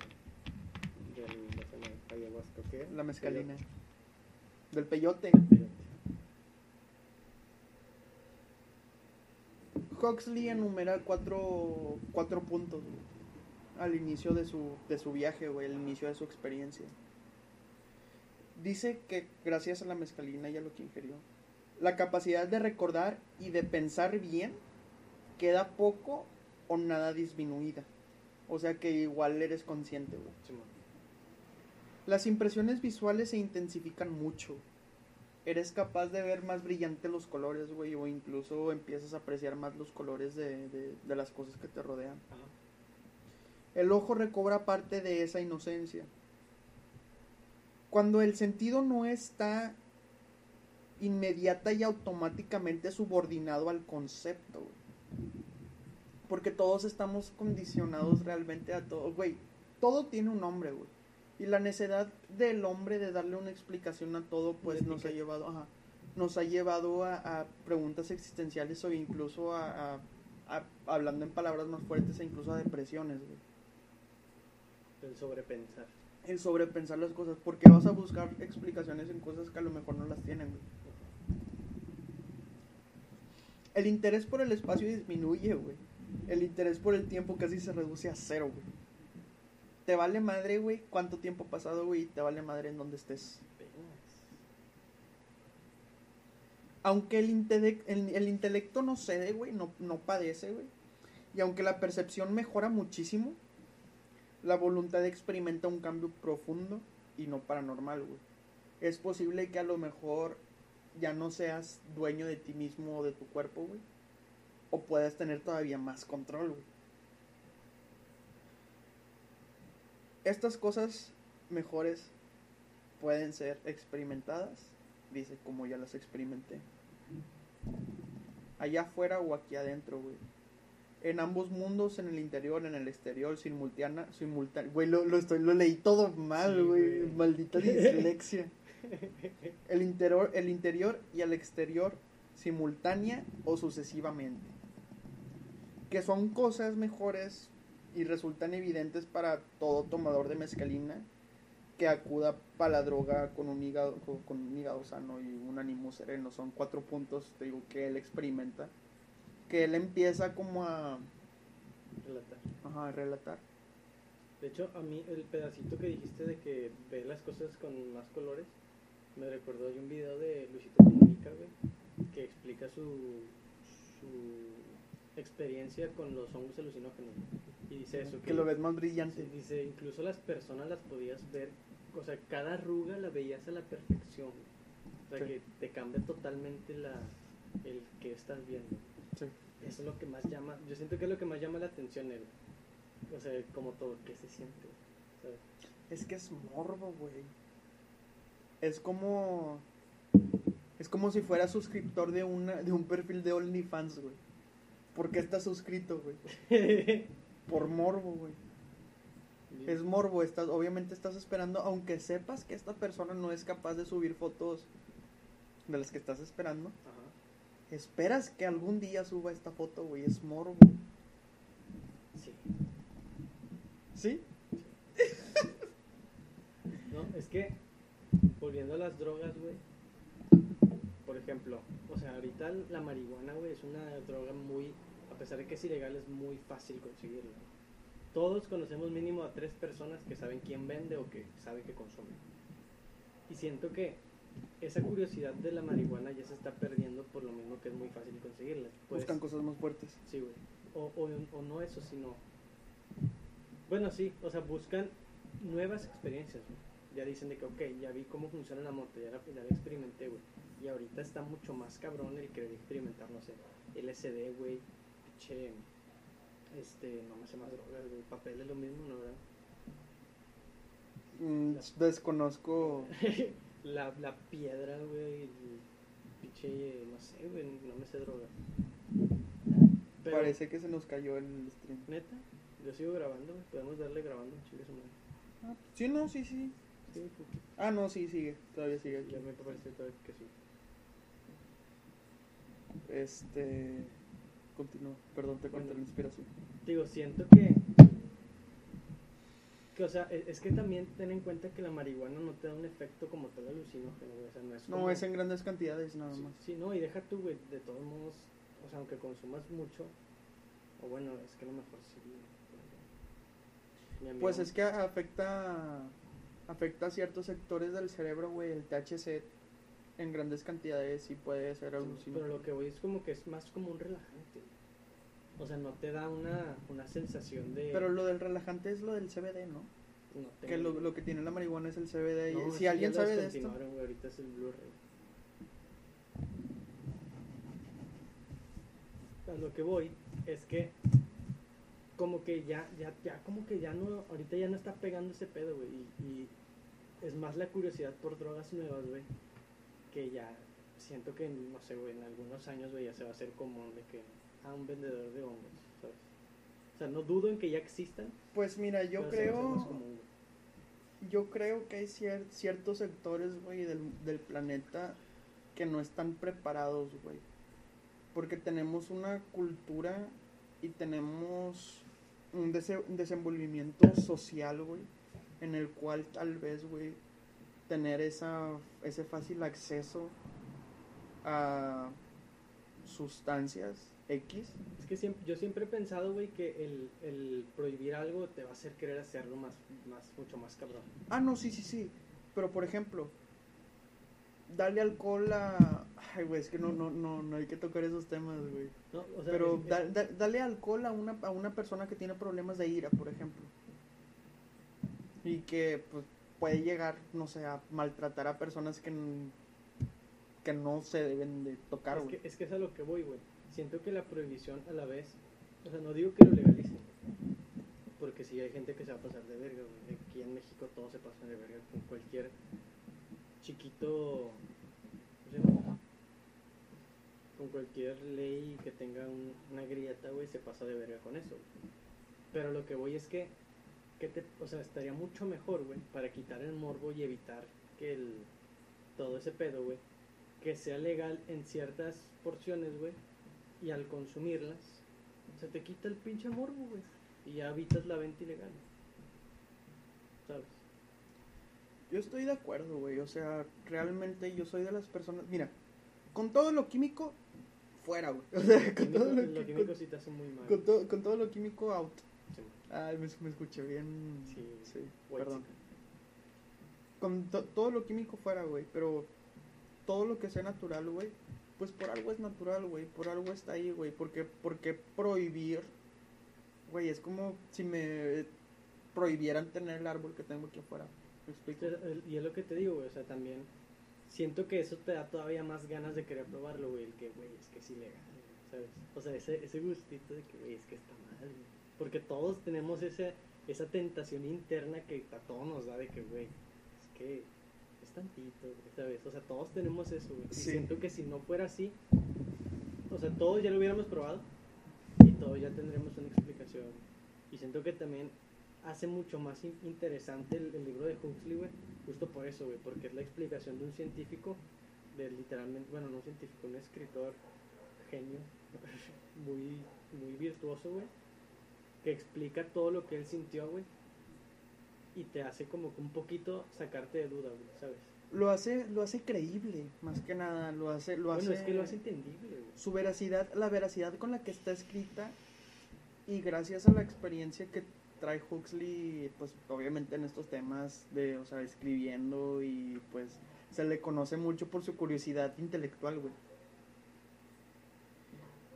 del, de ayahuasca, ¿qué? La mezcalina. Del peyote. Peyote. Huxley enumera cuatro, cuatro puntos güey, al inicio de su, de su viaje, güey, al inicio de su experiencia. Dice que gracias a la mezcalina y a lo que ingirió, la capacidad de recordar y de pensar bien queda poco o nada disminuida. O sea que igual eres consciente, güey. Las impresiones visuales se intensifican mucho. Eres capaz de ver más brillantes los colores, güey, o incluso empiezas a apreciar más los colores de, de- de las cosas que te rodean. Ajá. El ojo recobra parte de esa inocencia. Cuando el sentido no está inmediata y automáticamente subordinado al concepto, güey. Porque todos estamos condicionados realmente a todo, güey. Todo tiene un nombre, güey. Y la necedad del hombre de darle una explicación a todo, pues nos ha llevado, ajá, nos ha llevado a, a preguntas existenciales o incluso a, a- a- hablando en palabras más fuertes, e incluso a depresiones, güey. El sobrepensar. El sobrepensar las cosas, porque vas a buscar explicaciones en cosas que a lo mejor no las tienen, güey. El interés por el espacio disminuye, güey. El interés por el tiempo casi se reduce a cero, güey. Te vale madre, güey, cuánto tiempo ha pasado, güey, te vale madre en donde estés. Aunque el, intele- el, el intelecto no cede, güey, no, no padece, güey. Y aunque la percepción mejora muchísimo, la voluntad experimenta un cambio profundo y no paranormal, güey. Es posible que a lo mejor ya no seas dueño de ti mismo o de tu cuerpo, güey. O puedas tener todavía más control. Estas cosas mejores pueden ser experimentadas, dice, como ya las experimenté. Allá afuera o aquí adentro, güey. En ambos mundos, en el interior, en el exterior, simultánea, simultánea. Güey, lo, lo, estoy, lo leí todo mal, güey. Maldita dislexia. El interior, el interior y el exterior simultánea o sucesivamente. Que son cosas mejores y resultan evidentes para todo tomador de mezcalina que acuda para la droga con un hígado con, un hígado sano y un ánimo sereno. Son cuatro puntos, te digo, que él experimenta. Que él empieza como a, Relatar. ajá, a relatar. De hecho, a mí el pedacito que dijiste de que ve las cosas con más colores, me recordó hay un video de Luisito Comunica, güey, que explica su, su experiencia con los hongos alucinógenos. Y dice eso. Que lo ves más brillante. Dice, incluso las personas las podías ver, o sea, cada arruga la veías a la perfección. O sea, Sí. que te cambia totalmente la, el que estás viendo. Sí. Eso es lo que más llama, yo siento que es lo que más llama la atención, el, o sea, como todo, ¿qué se siente? ¿sabes? Es que es morbo, güey. Es como. Es como si fuera suscriptor de, una, de un perfil de OnlyFans, güey. ¿Por qué estás suscrito, güey? Por morbo, güey. Es morbo, estás, obviamente estás esperando, aunque sepas que esta persona no es capaz de subir fotos de las que estás esperando. Ajá, Esperas que algún día suba esta foto, güey. Es morbo. sí. ¿Sí? No, es que, volviendo a las drogas, güey, por ejemplo, o sea, ahorita la marihuana, güey, es una droga muy, a pesar de que es ilegal, es muy fácil conseguirla. Todos conocemos mínimo a tres personas que saben quién vende o que saben que consumen. Y siento que esa curiosidad de la marihuana ya se está perdiendo por lo mismo que es muy fácil conseguirla. Pues, Buscan cosas más fuertes. Sí, güey. O, o, o no eso, sino... Bueno, sí, o sea, buscan nuevas experiencias, güey. Ya dicen de que, ok, ya vi cómo funciona la moto, ya ya la experimenté, güey. Y ahorita está mucho más cabrón el querer experimentar, no sé, LSD, güey, che, este, no me sé más drogas, güey, papel es lo mismo, ¿no, verdad? Mm, desconozco. la, la piedra, güey, el pinche, no sé, güey, no me sé droga. Pero, Parece que se nos cayó el stream. neta, yo sigo grabando, güey, podemos darle grabando, su madre. Ah, sí, no, sí, sí. Sí, Ah, no, sí, sigue. Todavía sigue. ya me parece todavía que sí. Este. Continúa. Perdón, te corté Bueno. la inspiración. Digo, siento que. que o sea, e- es, que también ten en cuenta que la marihuana no te da un efecto como tal alucinógeno, güey. O sea, no es No, como- es en grandes cantidades nada más. sí, no, y deja tú, güey, de todos modos, o sea, aunque consumas mucho, o bueno, es que a lo mejor sí. Pues es que afecta. Afecta a ciertos sectores del cerebro, güey. El THC en grandes cantidades sí puede ser Sí, alucinante. Pero lo que voy es como que es más como un relajante. O sea, no te da una, una sensación de. Pero lo del relajante es lo del CBD, ¿no? no Que lo, lo que tiene la marihuana es el CBD. y si alguien sabe de esto. ahorita es el Blu-ray. A lo que voy es que como que ya, ya, ya, como que ya no, ahorita ya no está pegando ese pedo, güey, y, y es más la curiosidad por drogas nuevas, güey, que ya siento que, no sé, güey, en algunos años, güey, ya se va a hacer común de que, a un vendedor de hongos, ¿sabes? O sea, no dudo en que ya existan, Pues mira, yo creo. común. Yo creo que hay cier- ciertos sectores, güey, del, del planeta que no están preparados, güey. Porque tenemos una cultura y tenemos un un desenvolvimiento social, güey, en el cual tal vez, güey, tener esa, ese fácil acceso a sustancias X, Es que siempre, yo siempre he pensado, güey, que el, el prohibir algo te va a hacer querer hacerlo más, más, mucho más cabrón. Ah, no, sí, sí, sí. Pero por ejemplo, darle alcohol a. Ay, güey, es que no, no, no, no hay que tocar esos temas, güey. ¿no? O sea, Pero es- es- da- da- dale alcohol a una, a una persona que tiene problemas de ira, por ejemplo. Y que pues, puede llegar, no sé, a maltratar a personas que, que no se deben de tocar, es, güey. que, es que es a lo que voy, güey. Siento que la prohibición a la vez, o sea, no digo que lo legalicen, porque sí hay gente que se va a pasar de verga, güey. Aquí en México todos se pasan de verga con cualquier chiquito, con cualquier ley que tenga un- una grieta, güey, se pasa de verga con eso. Pero lo que voy es que, que te, o sea, estaría mucho mejor, güey, para quitar el morbo y evitar que el, todo ese pedo, güey, que sea legal en ciertas porciones, güey, y al consumirlas, se te quita el pinche morbo, güey, y ya evitas la venta ilegal. ¿Sabes? Yo estoy de acuerdo, güey. O sea, realmente yo soy de las personas. Mira, con todo lo químico, fuera, güey. O sea, con Químico- todo lo, químico con- sí te hace muy mal. con todo, con todo lo químico, out. Sí. Ay, me, me escuché bien. Sí. sí perdón. Con to- todo lo químico fuera, güey. Pero todo lo que sea natural, güey. Pues por algo es natural, güey. Por algo está ahí, güey. Porque, porque prohibir, güey, es como si me prohibieran tener el árbol que tengo aquí afuera. Y es lo que te digo, güey, o sea, también siento que eso te da todavía más ganas de querer probarlo, güey, el que, güey, es que es ilegal, güey, ¿sabes? O sea, ese, ese gustito de que, güey, es que está mal, güey. Porque todos tenemos ese, esa tentación interna que a todos nos da de que, güey, es que es tantito, güey, ¿sabes? O sea, todos tenemos eso, güey. Y Sí. siento que si no fuera así, o sea, todos ya lo hubiéramos probado y todos ya tendremos una explicación. Y siento que también hace mucho más in- interesante el, el libro de Huxley, güey, justo por eso, güey, porque es la explicación de un científico, de literalmente, bueno, no un científico, un escritor genio, muy, muy virtuoso, güey, que explica todo lo que él sintió, güey, y te hace como que un poquito sacarte de duda, güey, ¿sabes? Lo hace, lo hace creíble, más que nada. Lo hace, lo bueno, hace. es que lo hace entendible, güey. su veracidad, la veracidad con la que está escrita y gracias a la experiencia que trae Huxley, pues obviamente en estos temas de, o sea, escribiendo y pues se le conoce mucho por su curiosidad intelectual, güey.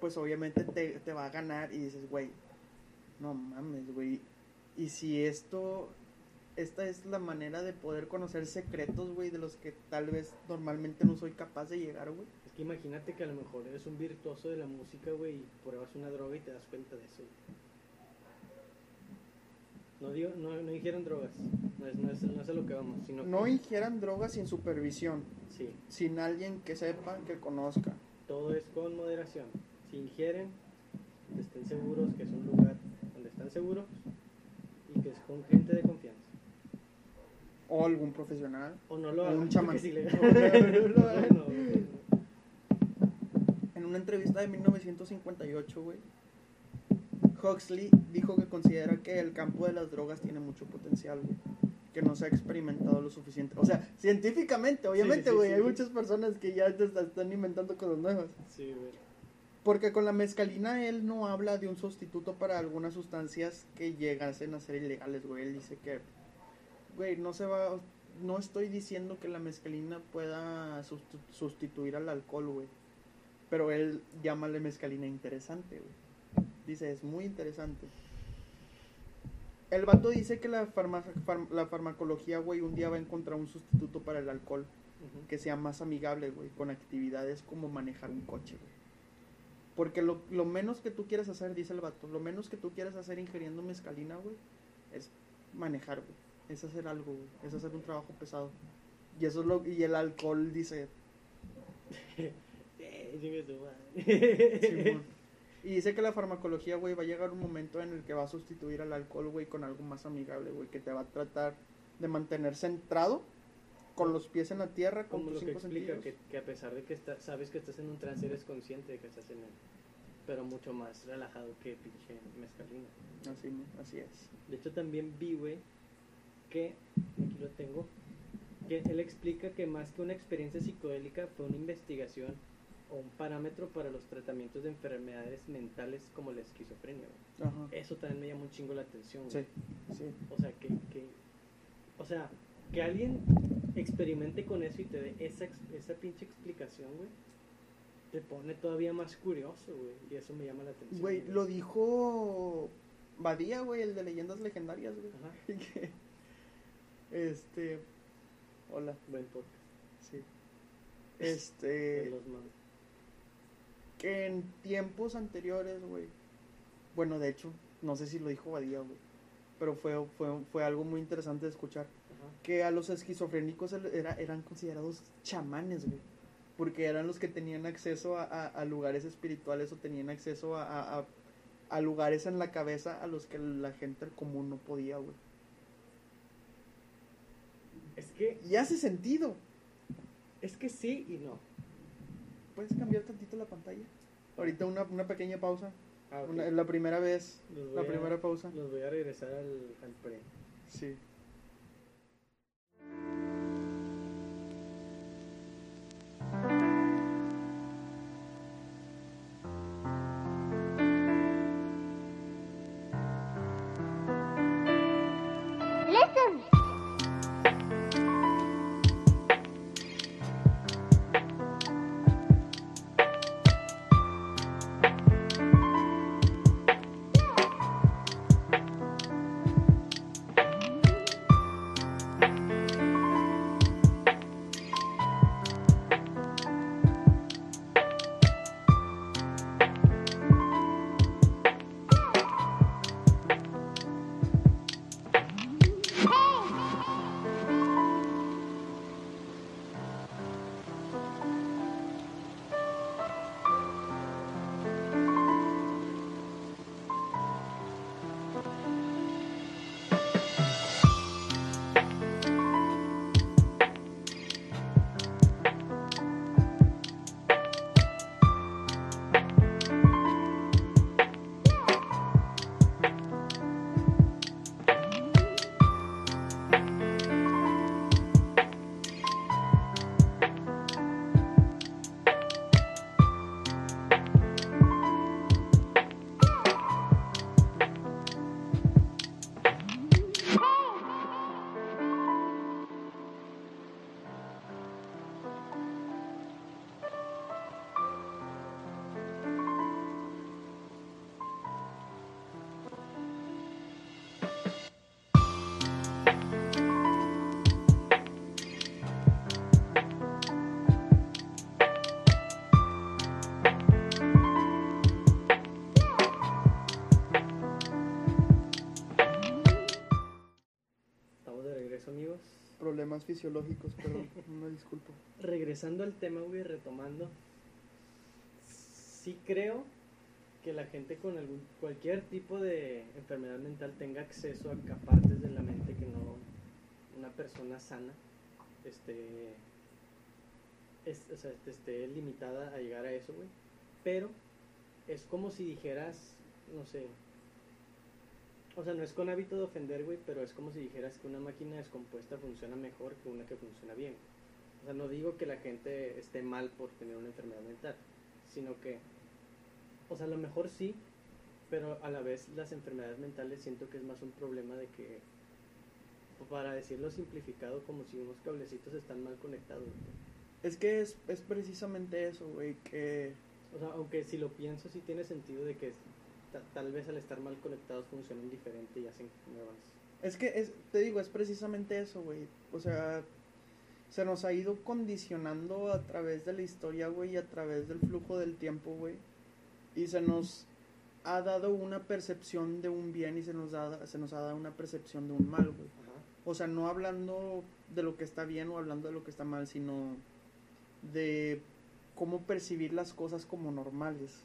Pues obviamente te, te va a ganar y dices, güey, no mames, güey. Y si esto, esta es la manera de poder conocer secretos, güey, de los que tal vez normalmente no soy capaz de llegar, güey. Es que imagínate que a lo mejor eres un virtuoso de la música, güey, y pruebas una droga y te das cuenta de eso. güey. No digo, no, no ingieran drogas, no es, no, es, no es a lo que vamos, sino No ingieran drogas sin supervisión, sí, sin alguien que sepa, que conozca. todo es con moderación. Si ingieren, estén seguros que es un lugar donde están seguros y que es con gente de confianza. O algún profesional. O no lo hagan, un chamán. En una entrevista de 1958, güey, Huxley dijo que considera que el campo de las drogas tiene mucho potencial, güey. Que no se ha experimentado lo suficiente. O sea, científicamente, obviamente, sí, güey. sí, hay muchas personas que ya están inventando cosas nuevas. Sí, güey. Porque con la mezcalina él no habla de un sustituto para algunas sustancias que llegasen a ser ilegales, güey. Él dice que, güey, no se va, no estoy diciendo que la mezcalina pueda sustituir al alcohol, güey. Pero él llámale mezcalina interesante, güey. Dice, es muy interesante. El vato dice que la, farma- farm- la farmacología, güey, un día va a encontrar un sustituto para el alcohol que sea más amigable, güey, con actividades como manejar un coche, güey. Porque lo, lo menos que tú quieres hacer, dice el vato, lo menos que tú quieres hacer ingiriendo mezcalina, güey, es manejar, güey. Es hacer algo, güey. Es hacer un trabajo pesado. Y eso es lo y el alcohol dice, Eh, Y dice que la farmacología, güey, va a llegar un momento en el que va a sustituir al alcohol, güey, con algo más amigable, güey, que te va a tratar de mantener centrado, con los pies en la tierra, con Como tus lo que cinco explica sentidos. que, que a pesar de que está- sabes que estás en un trance, eres consciente de que estás en él. Pero mucho más relajado que pinche mezcalina. Así, así es. De hecho, también vi, güey, que, aquí lo tengo, que él explica que más que una experiencia psicodélica fue una investigación o un parámetro para los tratamientos de enfermedades mentales como la esquizofrenia. Ajá. Eso también me llama un chingo la atención. Sí, sí. O sea, que, que, o sea, que alguien experimente con eso y te dé esa, esa pinche explicación, güey, te pone todavía más curioso, güey. Y eso me llama la atención. Güey, lo dijo Badía, güey, el de leyendas legendarias, güey. Ajá, Que, este. Hola, buen podcast. sí. De Este. los más. Que en tiempos anteriores, güey. Bueno, de hecho, no sé si lo dijo Badía, güey. Pero fue, fue, fue algo muy interesante de escuchar. Ajá. Que a los esquizofrénicos era- eran considerados chamanes, güey. Porque eran los que tenían acceso a, a- a lugares espirituales o tenían acceso a- a lugares en la cabeza a los que la gente común no podía, güey. Es que, Y hace sentido. es que sí y no. ¿Puedes cambiar tantito la pantalla? Ahorita una, una pequeña pausa. Ah. Una- la primera vez. La a- primera pausa. Los voy a regresar al, al pre. Sí. Fisiológicos, pero una disculpa. Regresando al tema, güey, retomando. Sí creo que la gente con algún, cualquier tipo de enfermedad mental tenga acceso a partes de la mente que no una persona sana este, es, o sea, esté limitada a llegar a eso, güey. Pero es como si dijeras, no sé, o sea, no es con hábito de ofender, güey, pero es como si dijeras que una máquina descompuesta funciona mejor que una que funciona bien. O sea, no digo que la gente esté mal por tener una enfermedad mental, sino que, o sea, a lo mejor sí, pero a la vez las enfermedades mentales siento que es más un problema de que, para decirlo simplificado, como si unos cablecitos están mal conectados. Es que es, es precisamente eso, güey, que... O sea, aunque si lo pienso sí tiene sentido de que tal vez al estar mal conectados funcionan diferente y hacen nuevas. Es que, es, te digo, es precisamente eso, güey. O sea, se nos ha ido condicionando a través de la historia, güey, y a través del flujo del tiempo, güey. Y se nos ha dado una percepción de un bien y se nos, da, se nos ha dado una percepción de un mal, güey. O sea, no hablando de lo que está bien o hablando de lo que está mal, sino de cómo percibir las cosas como normales.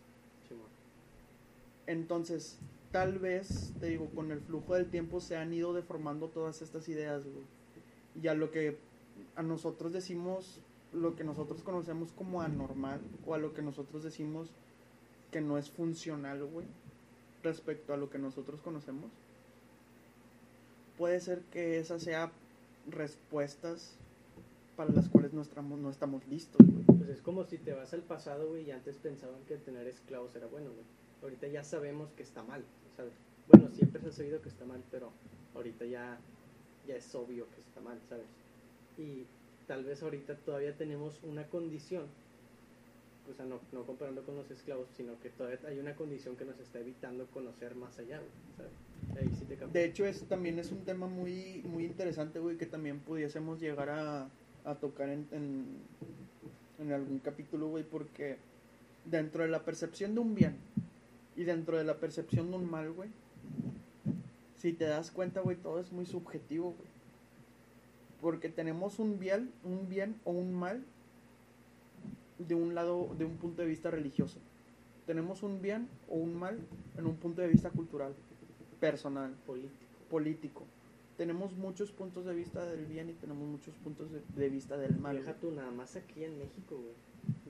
Entonces, tal vez, te digo, con el flujo del tiempo se han ido deformando todas estas ideas, güey. Y a lo que a nosotros decimos, lo que nosotros conocemos como anormal, o a lo que nosotros decimos que no es funcional, güey, respecto a lo que nosotros conocemos, puede ser que esas sean respuestas para las cuales no estamos, no estamos listos, güey. Pues es como si te vas al pasado, güey, y antes pensaban que tener esclavos era bueno, güey ahorita ya sabemos que está mal, ¿sabes? Bueno, siempre se ha sabido que está mal, pero ahorita ya, ya es obvio que está mal, ¿sabes? Y tal vez ahorita todavía tenemos una condición, o sea, no, no comparando con los esclavos, sino que todavía hay una condición que nos está evitando conocer más allá, ¿sabes? Ahí sí te de hecho, es, también es un tema muy, muy interesante, güey, que también pudiésemos llegar a, a tocar en, en, en algún capítulo, güey, porque dentro de la percepción de un bien, y dentro de la percepción de un mal, güey, si te das cuenta, güey, todo es muy subjetivo, güey. Porque tenemos un bien, un bien o un mal de un lado, de un punto de vista religioso. Tenemos un bien o un mal en un punto de vista cultural, personal, político. político. Tenemos muchos puntos de vista del bien y tenemos muchos puntos de, vista del mal. Deja tú nada más aquí en México, güey.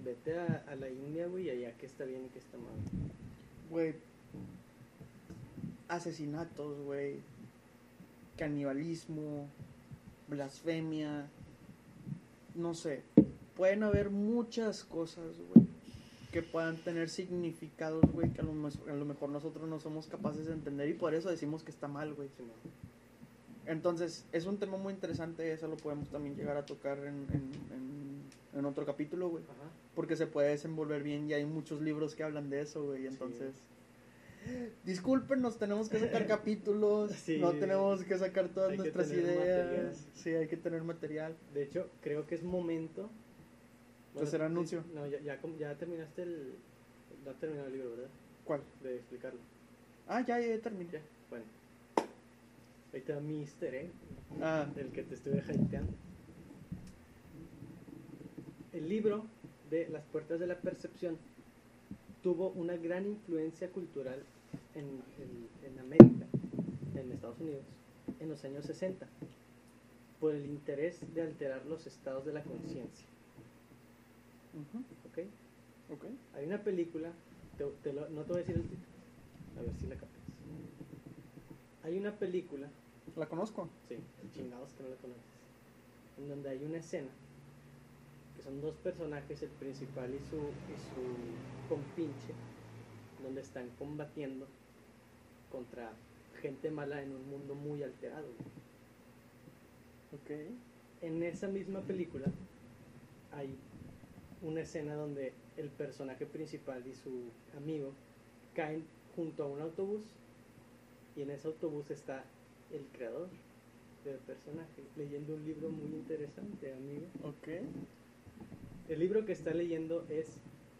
Vete a, a la India, güey, y allá que está bien y que está mal güey, asesinatos, güey, canibalismo, blasfemia, no sé, pueden haber muchas cosas, güey, que puedan tener significados, güey, que a lo, mejor nosotros no somos capaces de entender y por eso decimos que está mal, güey. Entonces, es un tema muy interesante, eso lo podemos también llegar a tocar en, en, en, otro capítulo, güey. Porque se puede desenvolver bien y hay muchos libros que hablan de eso, güey. Entonces, disculpen, nos tenemos que sacar capítulos, no tenemos que sacar todas nuestras ideas. Sí, hay que tener material. De hecho, creo que es momento. Bueno, hacer anuncio. No, ya, ya, ya terminaste el. Ya terminado el libro, ¿verdad? ¿Cuál? De explicarlo. Ah, ya, ya terminé. bueno. Ahí está Mister, ¿eh? Ah. El que te estuve hypeando. El libro de Las Puertas de la Percepción tuvo una gran influencia cultural en, en, América, en Estados Unidos, en los años 60, por el interés de alterar los estados de la conciencia. ¿Okay? Hay una película, no te voy a decir el título, a ver si la captas. Hay una película. ¿La conozco? Sí, chingados que no la conoces. En donde hay una escena que son dos personajes, el principal y su, y su compinche, donde están combatiendo contra gente mala en un mundo muy alterado. Ok. En esa misma película hay una escena donde el personaje principal y su amigo caen junto a un autobús y en ese autobús está el creador del personaje leyendo un libro muy interesante, amigo. Ok. El libro que está leyendo es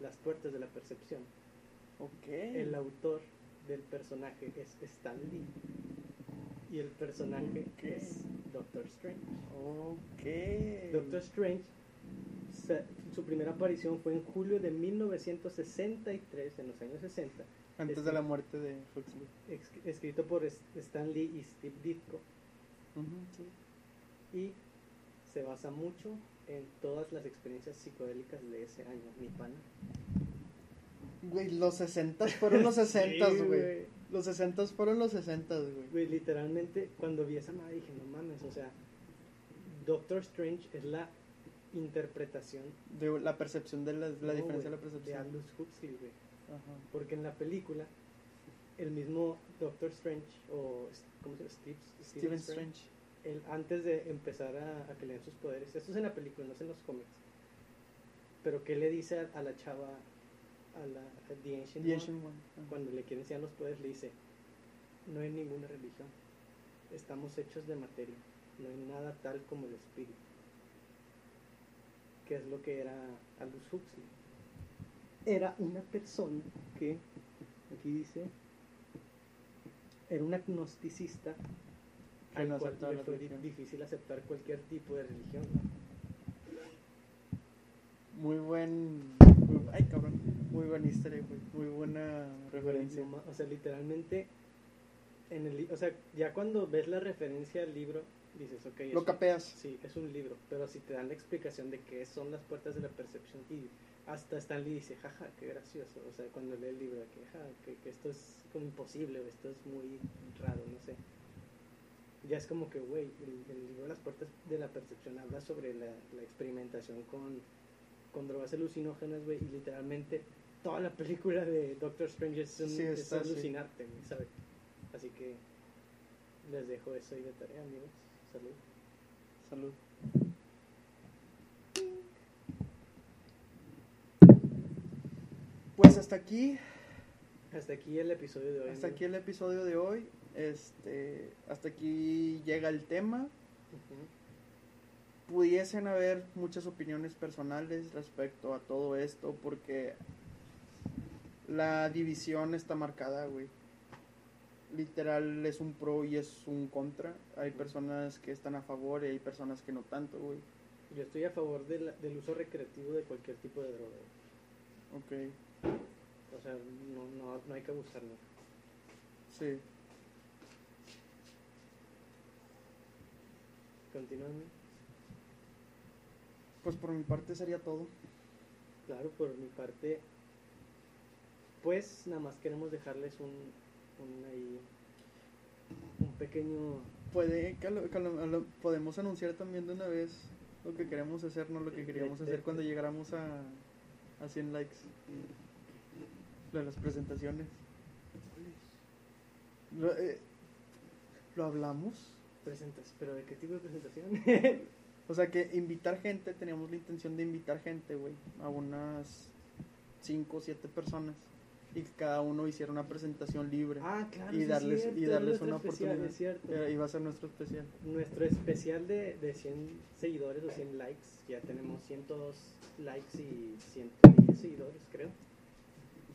Las puertas de la percepción. Ok. El autor del personaje es Stan Lee. Y el personaje es Doctor Strange. Ok. Doctor Strange, su primera aparición fue en julio de 1963, en los años 60, Antes es de la muerte de Huxley. escrito por Stan Lee y Steve Ditko, Ujú, sí. y se basa mucho en todas las experiencias psicodélicas de ese año, mi pana. Güey, los 60 fueron los 60, Sí, güey. Los 60 fueron los 60, güey. Güey, literalmente, cuando vi esa madre dije, no mames, o sea, Doctor Strange es la interpretación De la percepción de la, la no, diferencia de la güey, percepción. Aldous Huxley, güey. Ajá. Porque en la película, el mismo Doctor Strange, o ¿cómo se llama? Steve, Stephen Strange. Él, antes de empezar a, a que le den sus poderes, esto es en la película, no es en los cómics, pero que le dice a, a la chava, a la a The Ancient The One, cuando le quieren enseñar los poderes, le dice, no hay ninguna religión, estamos hechos de materia, no hay nada tal como el espíritu, que es lo que era Aldous Huxley. Era una persona que, aquí dice, era un agnosticista Que no le la fue di- religión. difícil aceptar cualquier tipo de religión. Muy buen. muy- ay, cabrón. Muy buena historia, güey. Muy buena referencia. No O sea, literalmente, en el, o sea, ya cuando ves la referencia al libro, dices, ok, Lo capeas. Sí, es un libro, pero si te dan la explicación de qué son las puertas de la percepción y hasta Stanley dice, jaja, qué gracioso, o sea, cuando lee el libro, que, "Ja, que, que esto es como imposible, o esto es muy raro, no sé. Ya es como que, güey, el, el libro las puertas de la percepción habla sobre la, la experimentación con, con drogas alucinógenas, güey, y literalmente toda la película de Doctor Strange es, un, Sí, es está alucinarte, ¿sabes? Así que les dejo eso ahí de tarea, amigos. Salud. Salud. Pues hasta aquí, Hasta aquí el episodio de hoy. hasta amigo. aquí el episodio de hoy. Este, hasta aquí llega el tema. Pudiesen haber muchas opiniones personales respecto a todo esto porque la división está marcada, güey. Literal es un pro y es un contra. Hay personas que están a favor y hay personas que no tanto, güey. Yo estoy a favor de la- del uso recreativo de cualquier tipo de droga. Ok, O sea, no, no, no hay que abusar, ¿no? sí. Continúame. Pues por mi parte sería todo. Claro, por mi parte, pues nada más queremos dejarles un, un ahí, un pequeño... Puede que, a lo- que a lo- a lo- podemos anunciar también de una vez lo que queremos hacer, no lo que queríamos hacer cuando llegáramos a, a 100 likes. Lo de las presentaciones. Lo, eh, ¿lo hablamos? Presentas, pero ¿de qué tipo de presentación? O sea que invitar gente, teníamos la intención de invitar gente, güey, a unas 5 o 7 personas. Y que cada uno hiciera una presentación libre. ah, claro, y darles, cierto, y es darles una especial, oportunidad. Eh, iba a ser nuestro especial. Nuestro especial de, de 100 seguidores o 100 likes, ya tenemos 102 likes y 110 seguidores, creo.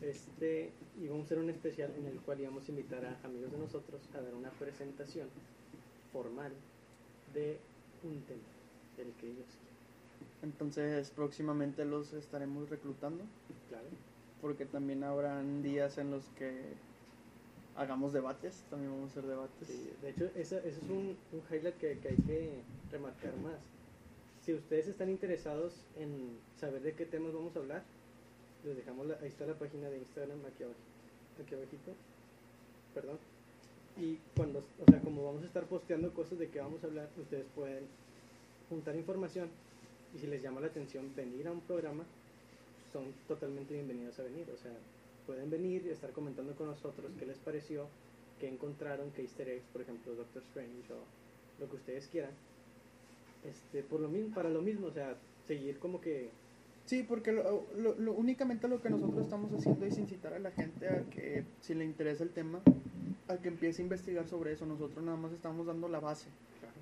Este, y vamos a hacer un especial en el cual íbamos a invitar a amigos de nosotros a dar una presentación formal de un tema, del que ellos quieran. Entonces próximamente los estaremos reclutando. Claro. porque también habrán días en los que hagamos debates, también vamos a hacer debates. Sí, de hecho, ese es un, un highlight que, que hay que remarcar más. Si ustedes están interesados en saber de qué temas vamos a hablar, les dejamos, la- ahí está la página de Instagram aquí abajo, aquí abajito, perdón. Y cuando, o sea, como vamos a estar posteando cosas de qué vamos a hablar, ustedes pueden juntar información y si les llama la atención venir a un programa, son totalmente bienvenidos a venir. O sea, pueden venir y estar comentando con nosotros qué les pareció, qué encontraron, qué easter eggs, por ejemplo, Doctor Strange o lo que ustedes quieran. Este, por lo mismo, para lo mismo, o sea, seguir como que Sí, porque lo- únicamente lo que nosotros estamos haciendo es incitar a la gente a que, si le interesa el tema, a que empiece a investigar sobre eso. Nosotros nada más estamos dando la base.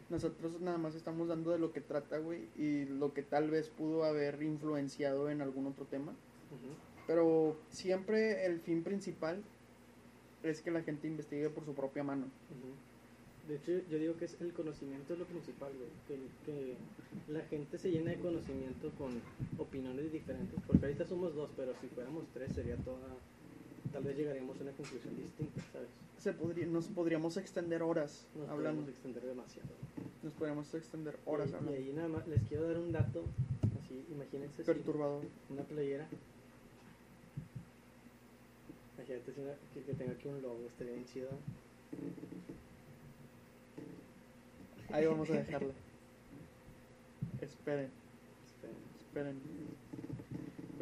Nosotros nada más estamos dando de lo que trata, güey, y lo que tal vez pudo haber influenciado en algún otro tema. Pero siempre el fin principal es que la gente investigue por su propia mano. De hecho, yo digo que es el conocimiento lo principal, güey. Que, que la gente se llena de conocimiento con opiniones diferentes. Porque ahorita somos dos, pero si fuéramos tres sería toda... Tal vez llegaríamos a una conclusión distinta, ¿sabes? Se podría, nos podríamos extender horas Nos hablando. podemos extender demasiado. Nos podríamos extender horas y, y hablando. ahí nada más les quiero dar un dato, así, imagínense si Perturbador. una playera. Imagínate si una- que, que tenga aquí un logo, estaría bien chido. Ahí vamos a dejarla. Esperen, Esperen. esperen.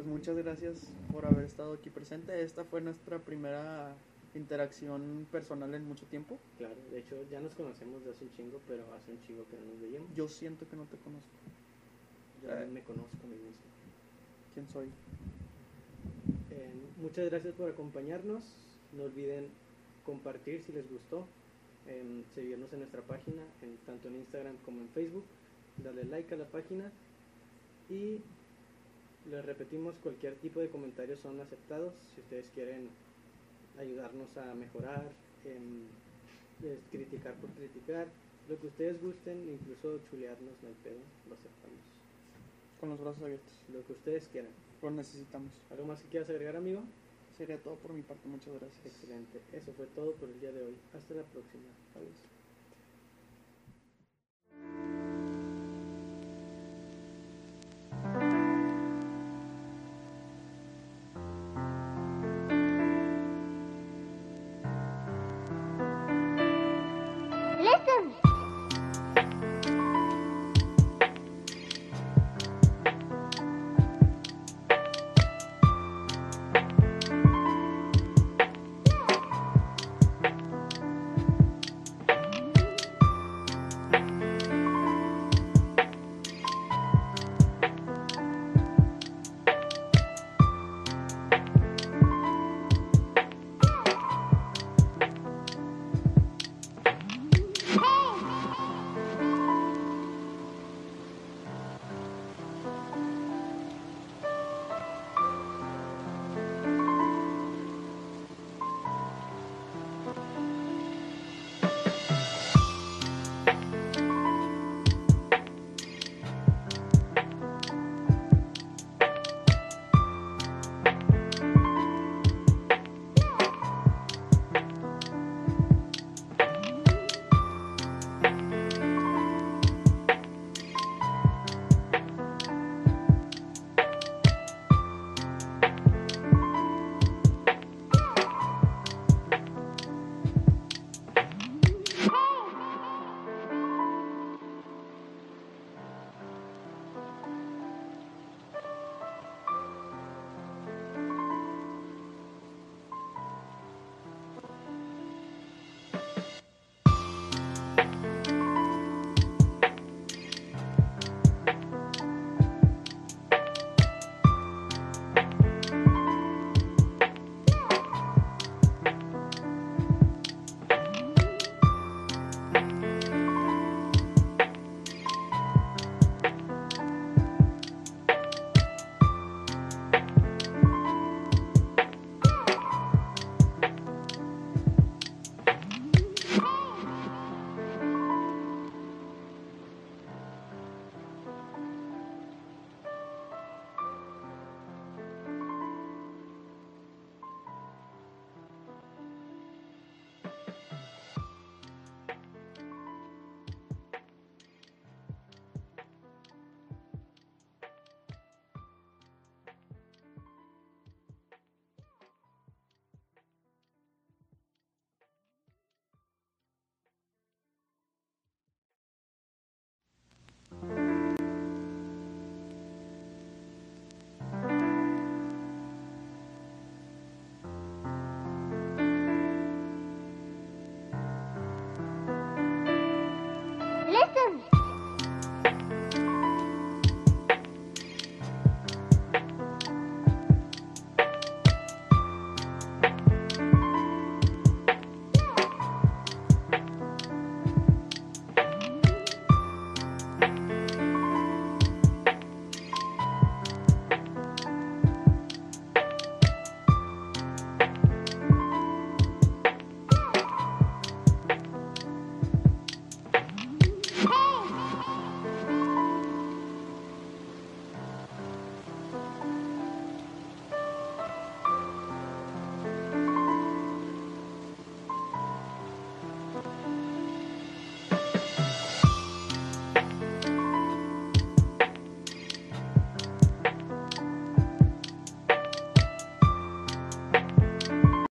Pues muchas gracias por haber estado aquí presente. Esta fue nuestra primera interacción personal en mucho tiempo. Claro, de hecho ya nos conocemos de hace un chingo, pero hace un chingo que no nos veíamos. Yo siento que no te conozco. Yo Eh. me conozco a mí mismo. ¿Quién soy? Eh, muchas gracias por acompañarnos. No olviden compartir si les gustó, em, seguirnos en nuestra página, en, tanto en Instagram como en Facebook, darle like a la página y les repetimos, cualquier tipo de comentarios son aceptados. Si ustedes quieren ayudarnos a mejorar, em, es criticar por criticar, lo que ustedes gusten, incluso chulearnos, no hay pedo, lo aceptamos. Con los brazos abiertos. Lo que ustedes quieran. Lo necesitamos. ¿Algo más que quieras agregar, amigo? Sería todo por mi parte. Muchas gracias. Excelente. Eso fue todo por el día de hoy. Hasta la próxima. Adiós.